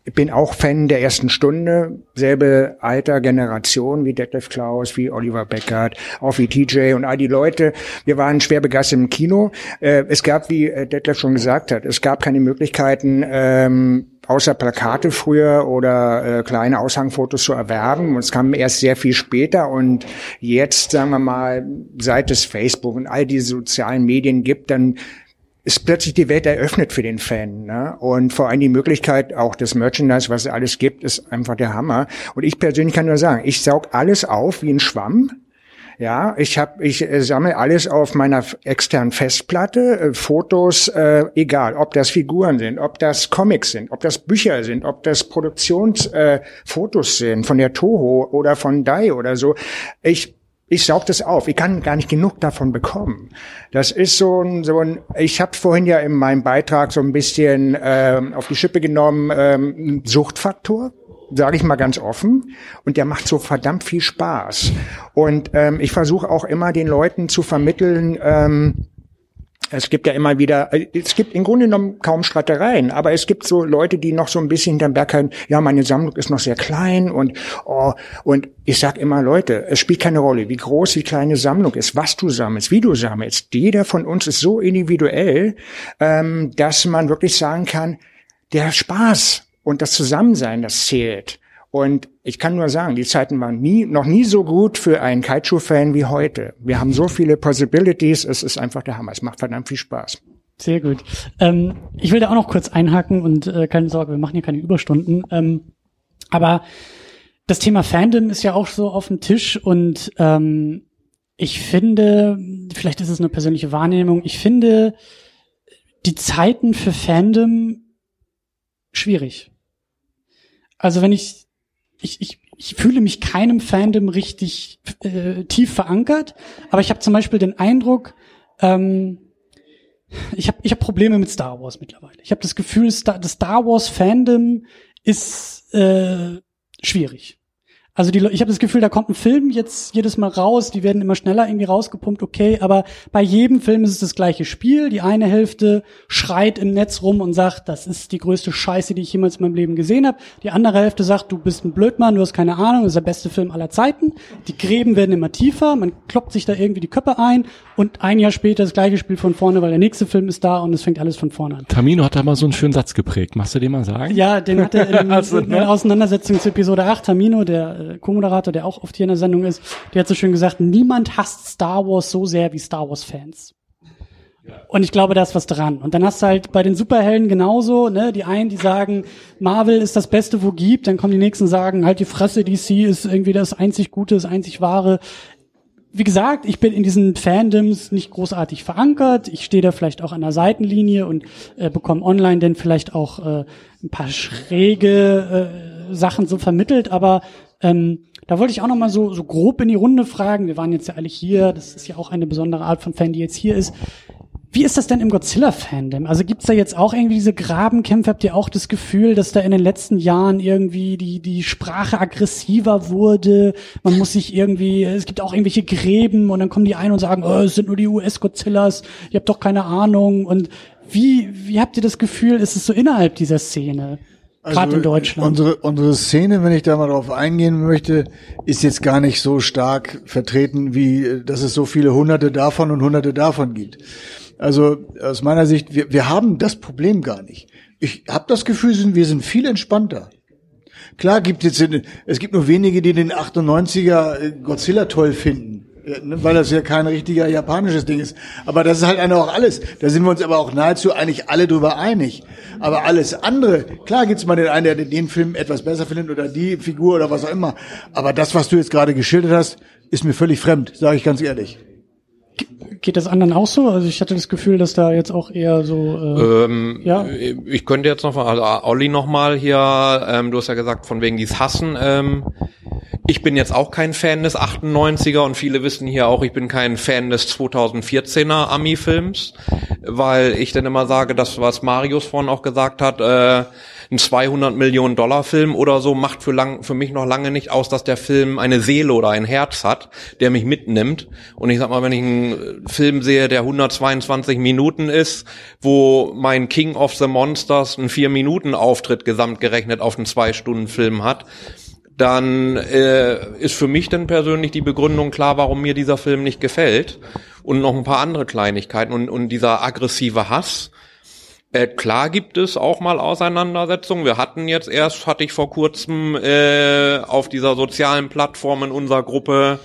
ich bin auch Fan der ersten Stunde, selbe Alter, Generation wie Detlef Klaus, wie Oliver Beckert, auch wie TJ und all die Leute. Wir waren schwer begeistert im Kino. Äh, es gab, wie äh, Detlef schon gesagt hat, es gab keine Möglichkeiten, ähm, außer Plakate früher oder äh, kleine Aushangfotos zu erwerben. Und es kam erst sehr viel später und jetzt, sagen wir mal, seit es Facebook und all diese sozialen Medien gibt, dann ist plötzlich die Welt eröffnet für den Fan. Ne? Und vor allem die Möglichkeit auch des Merchandise, was es alles gibt, ist einfach der Hammer. Und ich persönlich kann nur sagen, ich saug alles auf wie ein Schwamm. Ja, ich habe, ich äh, sammle alles auf meiner externen Festplatte, äh, Fotos, äh, egal, ob das Figuren sind, ob das Comics sind, ob das Bücher sind, ob das Produktionsfotos äh, sind von der Toho oder von Dai oder so. Ich ich saug das auf. Ich kann gar nicht genug davon bekommen. Das ist so ein, so ein ich habe vorhin ja in meinem Beitrag so ein bisschen ähm, auf die Schippe genommen, ähm, Suchtfaktor sage ich mal ganz offen, und der macht so verdammt viel Spaß. Und ähm, ich versuche auch immer den Leuten zu vermitteln, ähm, es gibt ja immer wieder, äh, es gibt im Grunde genommen kaum Streitereien, aber es gibt so Leute, die noch so ein bisschen hinterm Berg halten, ja, meine Sammlung ist noch sehr klein und, oh, und ich sag immer, Leute, es spielt keine Rolle, wie groß die kleine Sammlung ist, was du sammelst, wie du sammelst. Jeder von uns ist so individuell, ähm, dass man wirklich sagen kann, der Spaß und das Zusammensein, das zählt. Und ich kann nur sagen, die Zeiten waren nie, noch nie so gut für einen Kaiju-Fan wie heute. Wir haben so viele Possibilities, es ist einfach der Hammer. Es macht verdammt viel Spaß. Sehr gut. Ähm, ich will da auch noch kurz einhaken und äh, keine Sorge, wir machen hier keine Überstunden. Ähm, aber das Thema Fandom ist ja auch so auf dem Tisch und ähm, ich finde, vielleicht ist es eine persönliche Wahrnehmung, ich finde die Zeiten für Fandom schwierig. Also wenn ich ich, ich, ich fühle mich keinem Fandom richtig äh, tief verankert, aber ich habe zum Beispiel den Eindruck, ähm, ich habe ich hab Probleme mit Star Wars mittlerweile. Ich habe das Gefühl, Star, das Star Wars Fandom ist äh, schwierig. Also die, ich habe das Gefühl, da kommt ein Film jetzt jedes Mal raus, die werden immer schneller irgendwie rausgepumpt, okay, aber bei jedem Film ist es das gleiche Spiel. Die eine Hälfte schreit im Netz rum und sagt, das ist die größte Scheiße, die ich jemals in meinem Leben gesehen habe. Die andere Hälfte sagt, du bist ein Blödmann, du hast keine Ahnung, das ist der beste Film aller Zeiten. Die Gräben werden immer tiefer, man kloppt sich da irgendwie die Köpfe ein und ein Jahr später das gleiche Spiel von vorne, weil der nächste Film ist da und es fängt alles von vorne an. Tamino hat da mal so einen schönen Satz geprägt. Machst du den mal sagen? Ja, den hat er <laughs> in, Also, in der ne? Auseinandersetzung zu Episode 8, Tamino, der äh, Co-Moderator, der auch oft hier in der Sendung ist, der hat so schön gesagt, niemand hasst Star Wars so sehr wie Star Wars Fans. Und ich glaube, da ist was dran. Und dann hast du halt bei den Superhelden genauso, ne, die einen, die sagen, Marvel ist das Beste, wo gibt, dann kommen die nächsten sagen, halt die Fresse, DC ist irgendwie das einzig Gute, das einzig Wahre. Wie gesagt, ich bin in diesen Fandoms nicht großartig verankert. Ich stehe da vielleicht auch an der Seitenlinie und äh, bekomme online dann vielleicht auch äh, ein paar schräge äh, Sachen so vermittelt, aber ähm, da wollte ich auch noch mal so, so grob in die Runde fragen. Wir waren jetzt ja alle hier. Das ist ja auch eine besondere Art von Fan, die jetzt hier ist. Wie ist das denn im Godzilla-Fandom? Also gibt's da jetzt auch irgendwie diese Grabenkämpfe? Habt ihr auch das Gefühl, dass da in den letzten Jahren irgendwie die, die Sprache aggressiver wurde? Man muss sich irgendwie, es gibt auch irgendwelche Gräben und dann kommen die ein und sagen, oh, es sind nur die US-Godzillas, ihr habt doch keine Ahnung. Und wie, wie habt ihr das Gefühl, ist es so innerhalb dieser Szene? Gerade in Deutschland. Unsere, unsere Szene, wenn ich da mal drauf eingehen möchte, ist jetzt gar nicht so stark vertreten, wie dass es so viele Hunderte davon und Hunderte davon gibt. Also aus meiner Sicht, wir, wir haben das Problem gar nicht. Ich habe das Gefühl, wir sind viel entspannter. Klar gibt es jetzt, es gibt nur wenige, die den 98er äh, Godzilla toll finden. Ja, ne, Weil das ja kein richtiger japanisches Ding ist. Aber das ist halt einfach auch alles. Da sind wir uns aber auch nahezu eigentlich alle drüber einig. Aber alles andere, klar gibt's mal den einen, der den Film etwas besser findet oder die Figur oder was auch immer. Aber das, was du jetzt gerade geschildert hast, ist mir völlig fremd, sage ich ganz ehrlich. Geht das anderen auch so? Also ich hatte das Gefühl, dass da jetzt auch eher so, äh, Ähm, Ja. Ich könnte jetzt noch mal, also Olli noch mal hier, ähm, du hast ja gesagt, von wegen dies Hassen. Ähm, ich bin jetzt auch kein Fan des 98er und viele wissen hier auch, ich bin kein Fan des 2014er Ami-Films, weil ich dann immer sage, das, was Marius vorhin auch gesagt hat, äh, ein 200 Millionen Dollar Film oder so macht für, lang, für mich noch lange nicht aus, dass der Film eine Seele oder ein Herz hat, der mich mitnimmt. Und ich sag mal, wenn ich einen Film sehe, der 122 Minuten ist, wo mein King of the Monsters einen 4-Minuten-Auftritt gesamt gerechnet auf einen 2-Stunden-Film hat, dann äh, ist für mich dann persönlich die Begründung klar, warum mir dieser Film nicht gefällt. Und noch ein paar andere Kleinigkeiten. Und, und dieser aggressive Hass, äh, klar gibt es auch mal Auseinandersetzungen. Wir hatten jetzt erst, hatte ich vor kurzem äh, auf dieser sozialen Plattform in unserer Gruppe,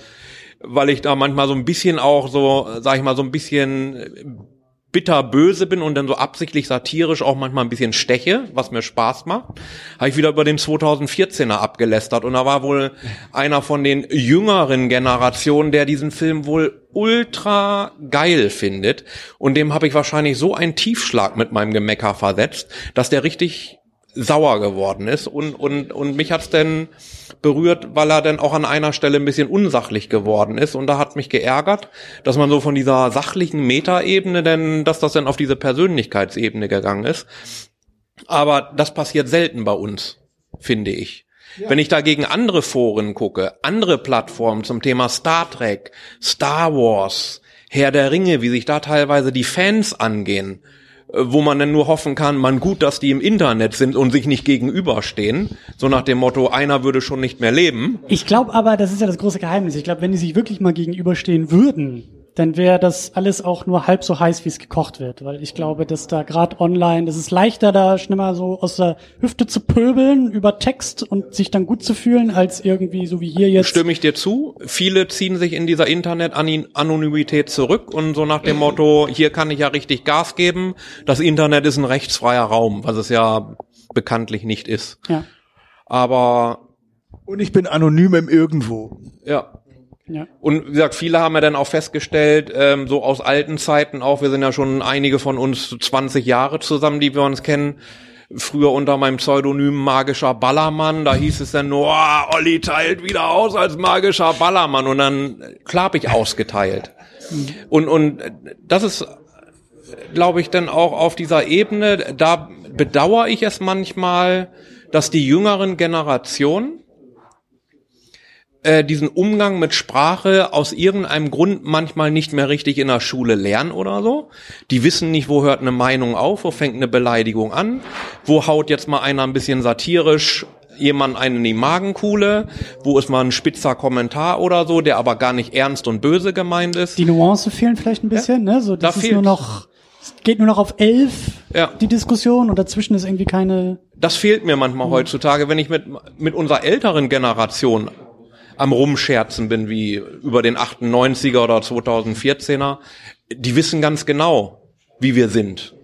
weil ich da manchmal so ein bisschen auch so, sag ich mal, so ein bisschen bitterböse bin und dann so absichtlich satirisch auch manchmal ein bisschen steche, was mir Spaß macht, habe ich wieder über den 2014er abgelästert. Und da war wohl einer von den jüngeren Generationen, der diesen Film wohl ultra geil findet. Und dem habe ich wahrscheinlich so einen Tiefschlag mit meinem Gemecker versetzt, dass der richtig sauer geworden ist und und und mich hat's denn berührt, weil er dann auch an einer Stelle ein bisschen unsachlich geworden ist und da hat mich geärgert, dass man so von dieser sachlichen Metaebene denn, dass das dann auf diese Persönlichkeitsebene gegangen ist. Aber das passiert selten bei uns, finde ich. Wenn ich dagegen andere Foren gucke, andere Plattformen zum Thema Star Trek, Star Wars, Herr der Ringe, wie sich da teilweise die Fans angehen, wo man dann nur hoffen kann, man gut, dass die im Internet sind und sich nicht gegenüberstehen, so nach dem Motto, einer würde schon nicht mehr leben. Ich glaube aber, das ist ja das große Geheimnis. Ich glaube, wenn die sich wirklich mal gegenüberstehen würden, dann wäre das alles auch nur halb so heiß, wie es gekocht wird. Weil ich glaube, dass da gerade online, das ist leichter, da schnell mal so aus der Hüfte zu pöbeln über Text und sich dann gut zu fühlen, als irgendwie so wie hier jetzt. Stimme ich dir zu. Viele ziehen sich in dieser Internet-Anonymität zurück und so nach dem Motto, hier kann ich ja richtig Gas geben. Das Internet ist ein rechtsfreier Raum, was es ja bekanntlich nicht ist. Ja. Aber Und ich bin anonym im Irgendwo. ja, Ja. Und wie gesagt, viele haben ja dann auch festgestellt, ähm, so aus alten Zeiten auch, wir sind ja schon einige von uns 20 Jahre zusammen, die wir uns kennen, früher unter meinem Pseudonym magischer Ballermann, da hieß es dann nur, oh, Olli teilt wieder aus als magischer Ballermann und dann klar hab ich ausgeteilt. Und, und das ist, glaube ich, dann auch auf dieser Ebene, da bedauere ich es manchmal, dass die jüngeren Generationen äh, diesen Umgang mit Sprache aus irgendeinem Grund manchmal nicht mehr richtig in der Schule lernen oder so. Die wissen nicht, wo hört eine Meinung auf, wo fängt eine Beleidigung an, wo haut jetzt mal einer ein bisschen satirisch jemand einen in die Magenkuhle, wo ist mal ein spitzer Kommentar oder so, der aber gar nicht ernst und böse gemeint ist. Die Nuance fehlen vielleicht ein bisschen, ne? So, das Da ist nur noch, es geht nur noch auf elf, Ja. die Diskussion, und dazwischen ist irgendwie keine, Das fehlt mir manchmal heutzutage, wenn ich mit, mit unserer älteren Generation am Rumscherzen bin, wie über den 98er oder 2014er. Die wissen ganz genau, wie wir sind.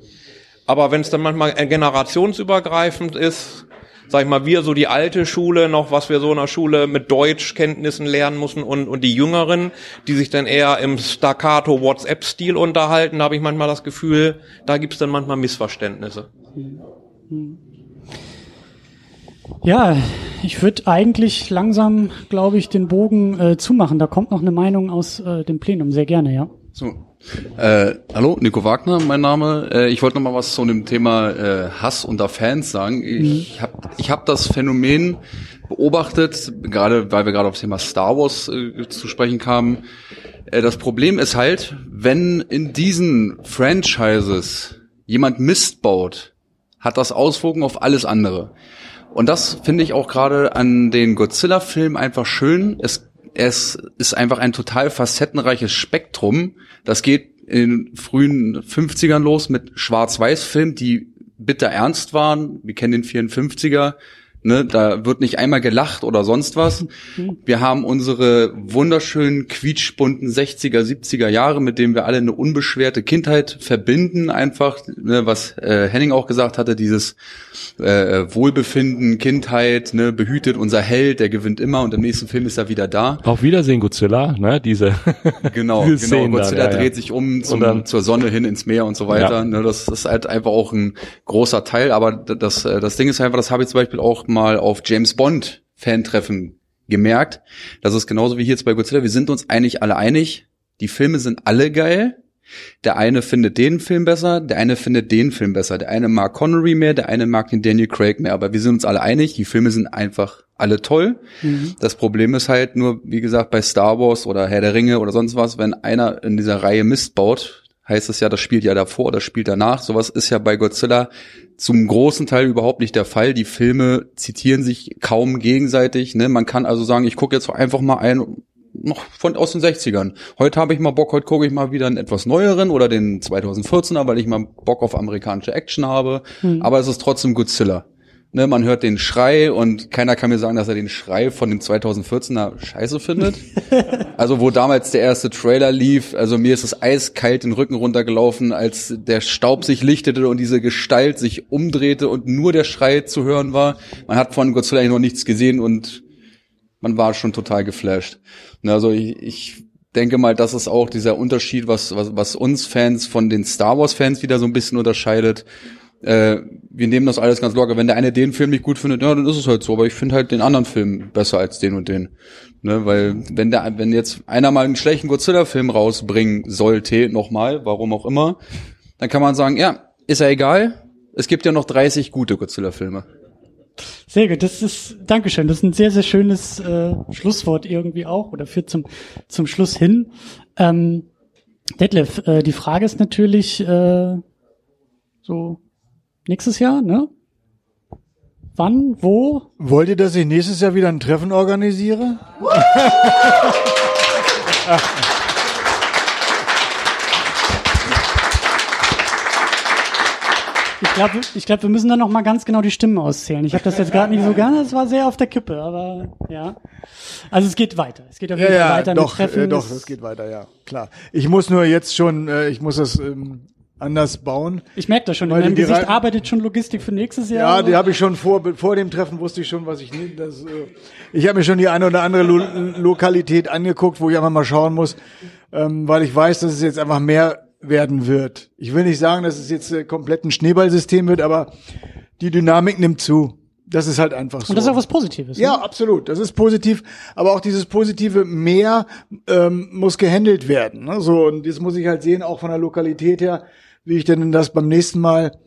Aber wenn es dann manchmal generationsübergreifend ist, sag ich mal, wir so die alte Schule noch, was wir so in der Schule mit Deutschkenntnissen lernen müssen und, und die Jüngeren, die sich dann eher im Staccato WhatsApp-Stil unterhalten, da habe ich manchmal das Gefühl, da gibt's dann manchmal Missverständnisse. Ja, ich würde eigentlich langsam, glaube ich, den Bogen äh, zumachen. Da kommt noch eine Meinung aus äh, dem Plenum, sehr gerne, ja. So. Äh, hallo, Nico Wagner, mein Name. Äh, ich wollte noch mal was zu dem Thema äh, Hass unter Fans sagen. Ich habe ich hab das Phänomen beobachtet, gerade weil wir gerade auf das Thema Star Wars äh, zu sprechen kamen. Äh, das Problem ist halt, wenn in diesen Franchises jemand Mist baut, hat das Auswirkungen auf alles andere. Und das finde ich auch gerade an den Godzilla-Filmen einfach schön. Es, es ist einfach ein total facettenreiches Spektrum. Das geht in den frühen 50ern los mit Schwarz-Weiß-Filmen, die bitter ernst waren. Wir kennen den 54er. Ne, da wird nicht einmal gelacht oder sonst was. Wir haben unsere wunderschönen, quietschbunten 60er, 70er Jahre, mit denen wir alle eine unbeschwerte Kindheit verbinden, einfach, ne, was äh, Henning auch gesagt hatte, dieses äh, Wohlbefinden, Kindheit, ne, behütet unser Held, der gewinnt immer und im nächsten Film ist er wieder da. Auf Wiedersehen, Godzilla, ne, diese. <laughs> Genau, diese genau. Szenen dann, Godzilla ja, ja. dreht sich um zum, dann- zur Sonne hin ins Meer und so weiter. Ja. Ne, das ist halt einfach auch ein großer Teil. Aber das, äh, das Ding ist einfach, das habe ich zum Beispiel auch mal auf James Bond Fantreffen gemerkt. Das ist genauso wie hier jetzt bei Godzilla. Wir sind uns eigentlich alle einig. Die Filme sind alle geil. Der eine findet den Film besser, der eine findet den Film besser. Der eine mag Connery mehr, der eine mag den Daniel Craig mehr. Aber wir sind uns alle einig, die Filme sind einfach alle toll. Das Problem ist halt nur, wie gesagt, bei Star Wars oder Herr der Ringe oder sonst was, wenn einer in dieser Reihe Mist baut, heißt es ja, das spielt ja davor, das spielt danach. Sowas ist ja bei Godzilla zum großen Teil überhaupt nicht der Fall. Die Filme zitieren sich kaum gegenseitig. Ne? Man kann also sagen, ich gucke jetzt einfach mal ein, noch von aus den 60ern. Heute habe ich mal Bock, heute gucke ich mal wieder einen etwas neueren oder den 2014er, weil ich mal Bock auf amerikanische Action habe. Aber es ist trotzdem Godzilla. Ne, man hört den Schrei und keiner kann mir sagen, dass er den Schrei von dem 2014er scheiße findet. <laughs> also wo damals der erste Trailer lief, also mir ist es eiskalt den Rücken runtergelaufen, als der Staub sich lichtete und diese Gestalt sich umdrehte und nur der Schrei zu hören war. Man hat von Godzilla eigentlich noch nichts gesehen und man war schon total geflasht. Ne, Also ich, ich denke mal, das ist auch dieser Unterschied, was, was, was uns Fans von den Star Wars Fans wieder so ein bisschen unterscheidet. Äh, wir nehmen das alles ganz locker. Wenn der eine den Film nicht gut findet, ja, dann ist es halt so. Aber ich finde halt den anderen Film besser als den und den. Ne, weil wenn der, wenn jetzt einer mal einen schlechten Godzilla-Film rausbringen sollte, nochmal, warum auch immer, dann kann man sagen, ja, ist ja egal. Es gibt ja noch 30 gute Godzilla-Filme. Sehr gut, das ist, Dankeschön, das ist ein sehr, sehr schönes äh, Schlusswort irgendwie auch oder führt zum, zum Schluss hin. Ähm, Detlef, äh, die Frage ist natürlich äh, so nächstes Jahr, ne? Wann, wo? Wollt ihr, dass ich nächstes Jahr wieder ein Treffen organisiere? Ich glaube, ich glaub, wir müssen dann noch mal ganz genau die Stimmen auszählen. Ich habe das jetzt gerade nicht so gerne, es war sehr auf der Kippe, aber ja. Also es geht weiter. Es geht auf Ja, jeden Fall ja, weiter doch, mit Treffen. äh, doch, Es- das geht weiter, ja, klar. Ich muss nur jetzt schon, äh, ich muss das ähm, anders bauen. Ich merke das schon, in meinem die Gesicht arbeitet schon Logistik für nächstes Jahr. Ja, die habe ich schon vor, vor dem Treffen wusste ich schon, was ich nicht. Das, äh, ich habe mir schon die eine oder andere Lo Lokalität angeguckt, wo ich einfach mal schauen muss, ähm, weil ich weiß, dass es jetzt einfach mehr werden wird. Ich will nicht sagen, dass es jetzt äh, komplett ein Schneeballsystem wird, aber die Dynamik nimmt zu. Das ist halt einfach so. Und das ist auch was Positives. Ja, Ne? absolut. Das ist positiv. Aber auch dieses positive Mehr ähm, muss gehandelt werden. Ne? So und das muss ich halt sehen, auch von der Lokalität her, wie ich denn das beim nächsten Mal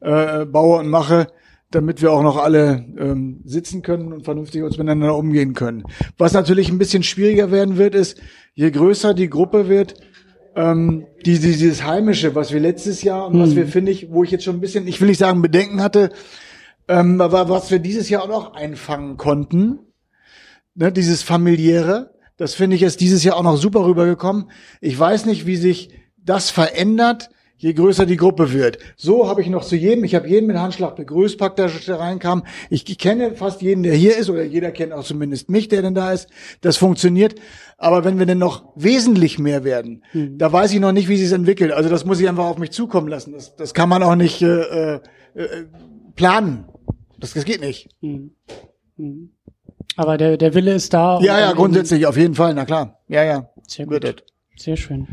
äh, baue und mache, damit wir auch noch alle ähm, sitzen können und vernünftig uns miteinander umgehen können. Was natürlich ein bisschen schwieriger werden wird, ist, je größer die Gruppe wird, ähm, die, die, dieses Heimische, was wir letztes Jahr und was wir, finde ich, wo ich jetzt schon ein bisschen, ich will nicht sagen Bedenken hatte, ähm, aber was wir dieses Jahr auch noch einfangen konnten, ne, dieses familiäre, das finde ich ist dieses Jahr auch noch super rübergekommen. Ich weiß nicht, wie sich das verändert, je größer die Gruppe wird. So habe ich noch zu jedem, ich habe jeden mit Handschlag begrüßt, packt der reinkam. Ich, ich kenne fast jeden, der hier ist, oder jeder kennt auch zumindest mich, der denn da ist. Das funktioniert. Aber wenn wir denn noch wesentlich mehr werden, da weiß ich noch nicht, wie sich es entwickelt. Also das muss ich einfach auf mich zukommen lassen. Das, das kann man auch nicht äh, äh, äh, planen. Das, das geht nicht. Aber der, der Wille ist da. Ja, ja, grundsätzlich, auf jeden Fall, na klar. Ja, ja. Sehr gut. Sehr schön.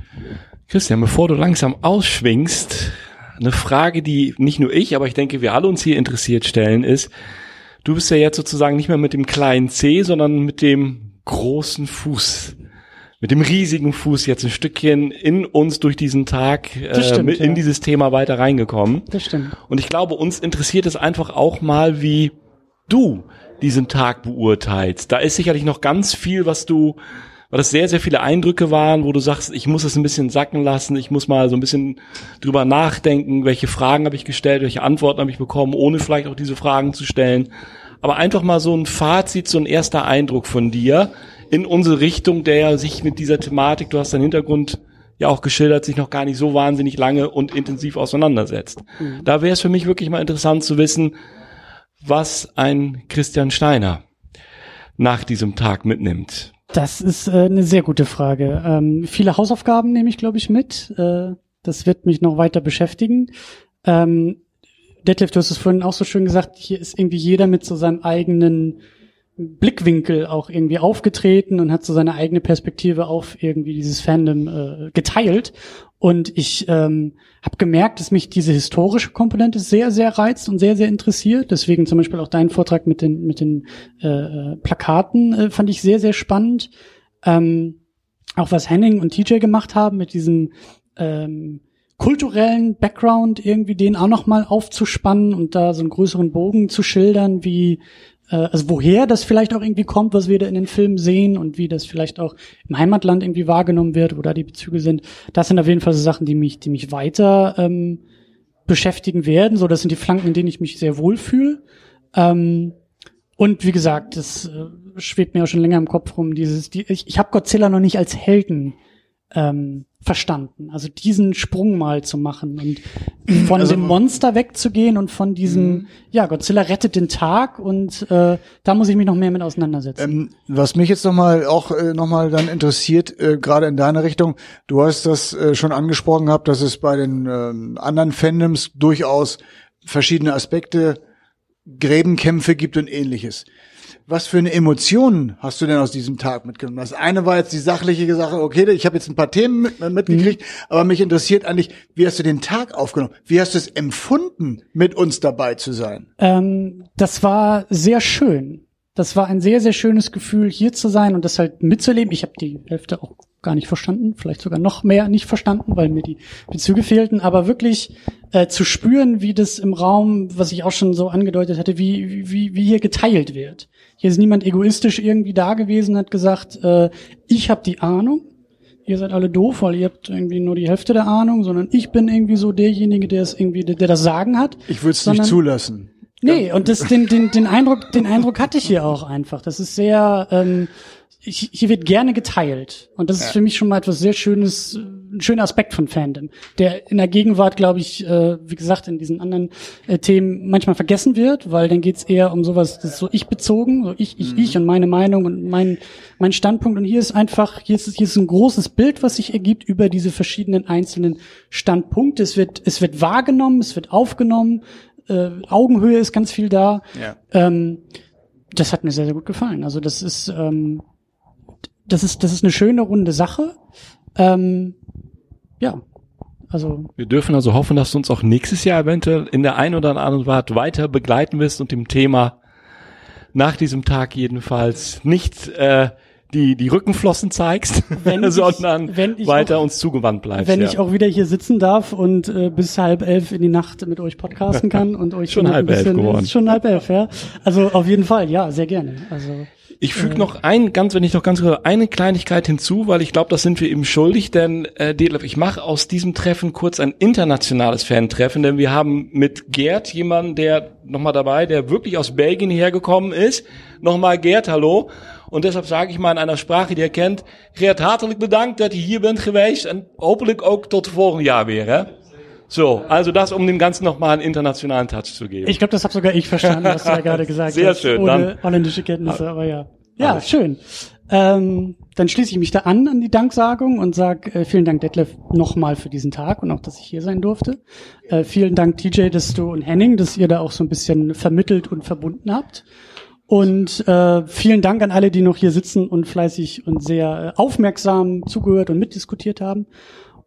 Christian, bevor du langsam ausschwingst, eine Frage, die nicht nur ich, aber ich denke, wir alle uns hier interessiert stellen, ist, du bist ja jetzt sozusagen nicht mehr mit dem kleinen C, sondern mit dem großen Fuß. Mit dem riesigen Fuß jetzt ein Stückchen in uns durch diesen Tag äh, stimmt, mit in ja. dieses Thema weiter reingekommen. Das stimmt. Und ich glaube, uns interessiert es einfach auch mal, wie du diesen Tag beurteilst. Da ist sicherlich noch ganz viel, was du, weil das sehr, sehr viele Eindrücke waren, wo du sagst, ich muss es ein bisschen sacken lassen, ich muss mal so ein bisschen drüber nachdenken, welche Fragen habe ich gestellt, welche Antworten habe ich bekommen, ohne vielleicht auch diese Fragen zu stellen. Aber einfach mal so ein Fazit, so ein erster Eindruck von dir in unsere Richtung, der sich mit dieser Thematik, du hast deinen Hintergrund ja auch geschildert, sich noch gar nicht so wahnsinnig lange und intensiv auseinandersetzt. Da wäre es für mich wirklich mal interessant zu wissen, was ein Christian Steiner nach diesem Tag mitnimmt. Das ist äh, eine sehr gute Frage. Ähm, viele Hausaufgaben nehme ich, glaube ich, mit. Äh, das wird mich noch weiter beschäftigen. Ähm, Detlef, du hast es vorhin auch so schön gesagt, hier ist irgendwie jeder mit so seinem eigenen Blickwinkel auch irgendwie aufgetreten und hat so seine eigene Perspektive auf irgendwie dieses Fandom äh, geteilt. Und ich ähm, habe gemerkt, dass mich diese historische Komponente sehr, sehr reizt und sehr, sehr interessiert. Deswegen zum Beispiel auch dein Vortrag mit den, mit den äh, äh, Plakaten äh, fand ich sehr, sehr spannend. Ähm, auch was Henning und TJ gemacht haben mit diesem ähm, kulturellen Background irgendwie den auch noch mal aufzuspannen und da so einen größeren Bogen zu schildern, wie also woher das vielleicht auch irgendwie kommt, was wir da in den Filmen sehen und wie das vielleicht auch im Heimatland irgendwie wahrgenommen wird, wo da die Bezüge sind. Das sind auf jeden Fall so Sachen, die mich, die mich weiter ähm, beschäftigen werden. So, das sind die Flanken, in denen ich mich sehr wohlfühle. Ähm, und wie gesagt, das äh, schwebt mir auch schon länger im Kopf rum. Dieses, die, ich, ich habe Godzilla noch nicht als Helden ähm, verstanden. Also diesen Sprung mal zu machen und von Also- dem Monster wegzugehen und von diesem, ja, Godzilla rettet den Tag und äh, da muss ich mich noch mehr mit auseinandersetzen. Ähm, was mich jetzt nochmal auch äh, noch mal dann interessiert, äh, gerade in deiner Richtung, du hast das äh, schon angesprochen gehabt, dass es bei den ähm, anderen Fandoms durchaus verschiedene Aspekte, Gräbenkämpfe gibt und ähnliches. Was für eine Emotionen hast du denn aus diesem Tag mitgenommen? Das eine war jetzt die sachliche Sache, okay, ich habe jetzt ein paar Themen mit, mitgekriegt, aber mich interessiert eigentlich, wie hast du den Tag aufgenommen? Wie hast du es empfunden, mit uns dabei zu sein? Ähm, das war sehr schön. Das war ein sehr, sehr schönes Gefühl, hier zu sein und das halt mitzuleben. Ich habe die Hälfte auch gar nicht verstanden, vielleicht sogar noch mehr nicht verstanden, weil mir die Bezüge fehlten, aber wirklich äh, zu spüren, wie das im Raum, was ich auch schon so angedeutet hatte, wie, wie, wie hier geteilt wird. Hier ist niemand egoistisch irgendwie da gewesen, hat gesagt, äh, ich habe die Ahnung, ihr seid alle doof, weil ihr habt irgendwie nur die Hälfte der Ahnung, sondern ich bin irgendwie so derjenige, der es irgendwie, der, der das Sagen hat. Ich würde es nicht zulassen. Nee, und das, den, den, den Eindruck, den Eindruck hatte ich hier auch einfach. Das ist sehr, ähm, hier wird gerne geteilt. Und das ist für mich schon mal etwas sehr Schönes, ein schöner Aspekt von Fandom, der in der Gegenwart, glaube ich, äh, wie gesagt, in diesen anderen äh, Themen manchmal vergessen wird, weil dann geht's eher um sowas, das ist so ich bezogen, so ich, ich, ich und meine Meinung und mein, mein Standpunkt. Und hier ist einfach, hier ist, hier ist ein großes Bild, was sich ergibt über diese verschiedenen einzelnen Standpunkte. Es wird, es wird wahrgenommen, es wird aufgenommen, äh, Augenhöhe ist ganz viel da. Ja. Ähm, das hat mir sehr, sehr gut gefallen. Also das ist, ähm, das ist, das ist eine schöne runde Sache. Ähm, ja, also Wir dürfen also hoffen, dass du uns auch nächstes Jahr eventuell in der einen oder anderen Art weiter begleiten wirst und dem Thema nach diesem Tag jedenfalls nicht äh, die, die Rückenflossen zeigst, Wenn <laughs> ich- sondern weiter auch- uns zugewandt bleibst. wenn ja. ich auch wieder hier sitzen darf und äh, bis halb elf in die Nacht mit euch podcasten kann und euch <laughs> Schon halb ein elf bisschen, geworden. ist schon halb elf, ja. Also auf jeden Fall, ja, sehr gerne. Also Ich füge noch ein, ganz, wenn ich noch ganz kurz eine Kleinigkeit hinzu, weil ich glaube, das sind wir ihm schuldig, denn äh, Detlef, ich mache aus diesem Treffen kurz ein internationales Fan-Treffen, denn wir haben mit Gerd jemanden, der nochmal dabei, der wirklich aus Belgien hergekommen ist. Nochmal Gerd, hallo. Und deshalb sage ich mal in einer Sprache, die er kennt, Gerd, hartelijk bedankt dat je hier bent geweest en hopelijk ook tot volgend Jahr weer. Hè? So, also das, um dem Ganzen nochmal einen internationalen Touch zu geben. ich glaube, das habe sogar ich verstanden, was du da gerade gesagt Sehr hast. schön, Ohne dann- holländische Kenntnisse, aber ja. Ja, schön. Ähm, dann schließe ich mich da an an die Danksagung und sag äh, vielen Dank Detlef nochmal für diesen Tag und auch, dass ich hier sein durfte. Äh, vielen Dank TJ, dass du und Henning, dass ihr da auch so ein bisschen vermittelt und verbunden habt. Und äh, vielen Dank an alle, die noch hier sitzen und fleißig und sehr äh, aufmerksam zugehört und mitdiskutiert haben.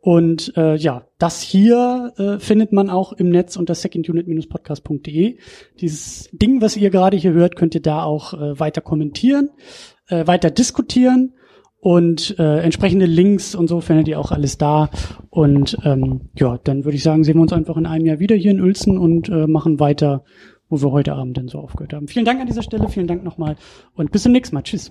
Und äh, ja, das hier äh, findet man auch im Netz unter secondunit-podcast.de. Dieses Ding, was ihr gerade hier hört, könnt ihr da auch äh, weiter kommentieren, äh, weiter diskutieren und äh, entsprechende Links und so findet ihr auch alles da. Und ähm, ja, dann würde ich sagen, sehen wir uns einfach in einem Jahr wieder hier in Uelzen und äh, machen weiter, wo wir heute Abend denn so aufgehört haben. Vielen Dank an dieser Stelle, vielen Dank nochmal und bis zum nächsten Mal. Tschüss.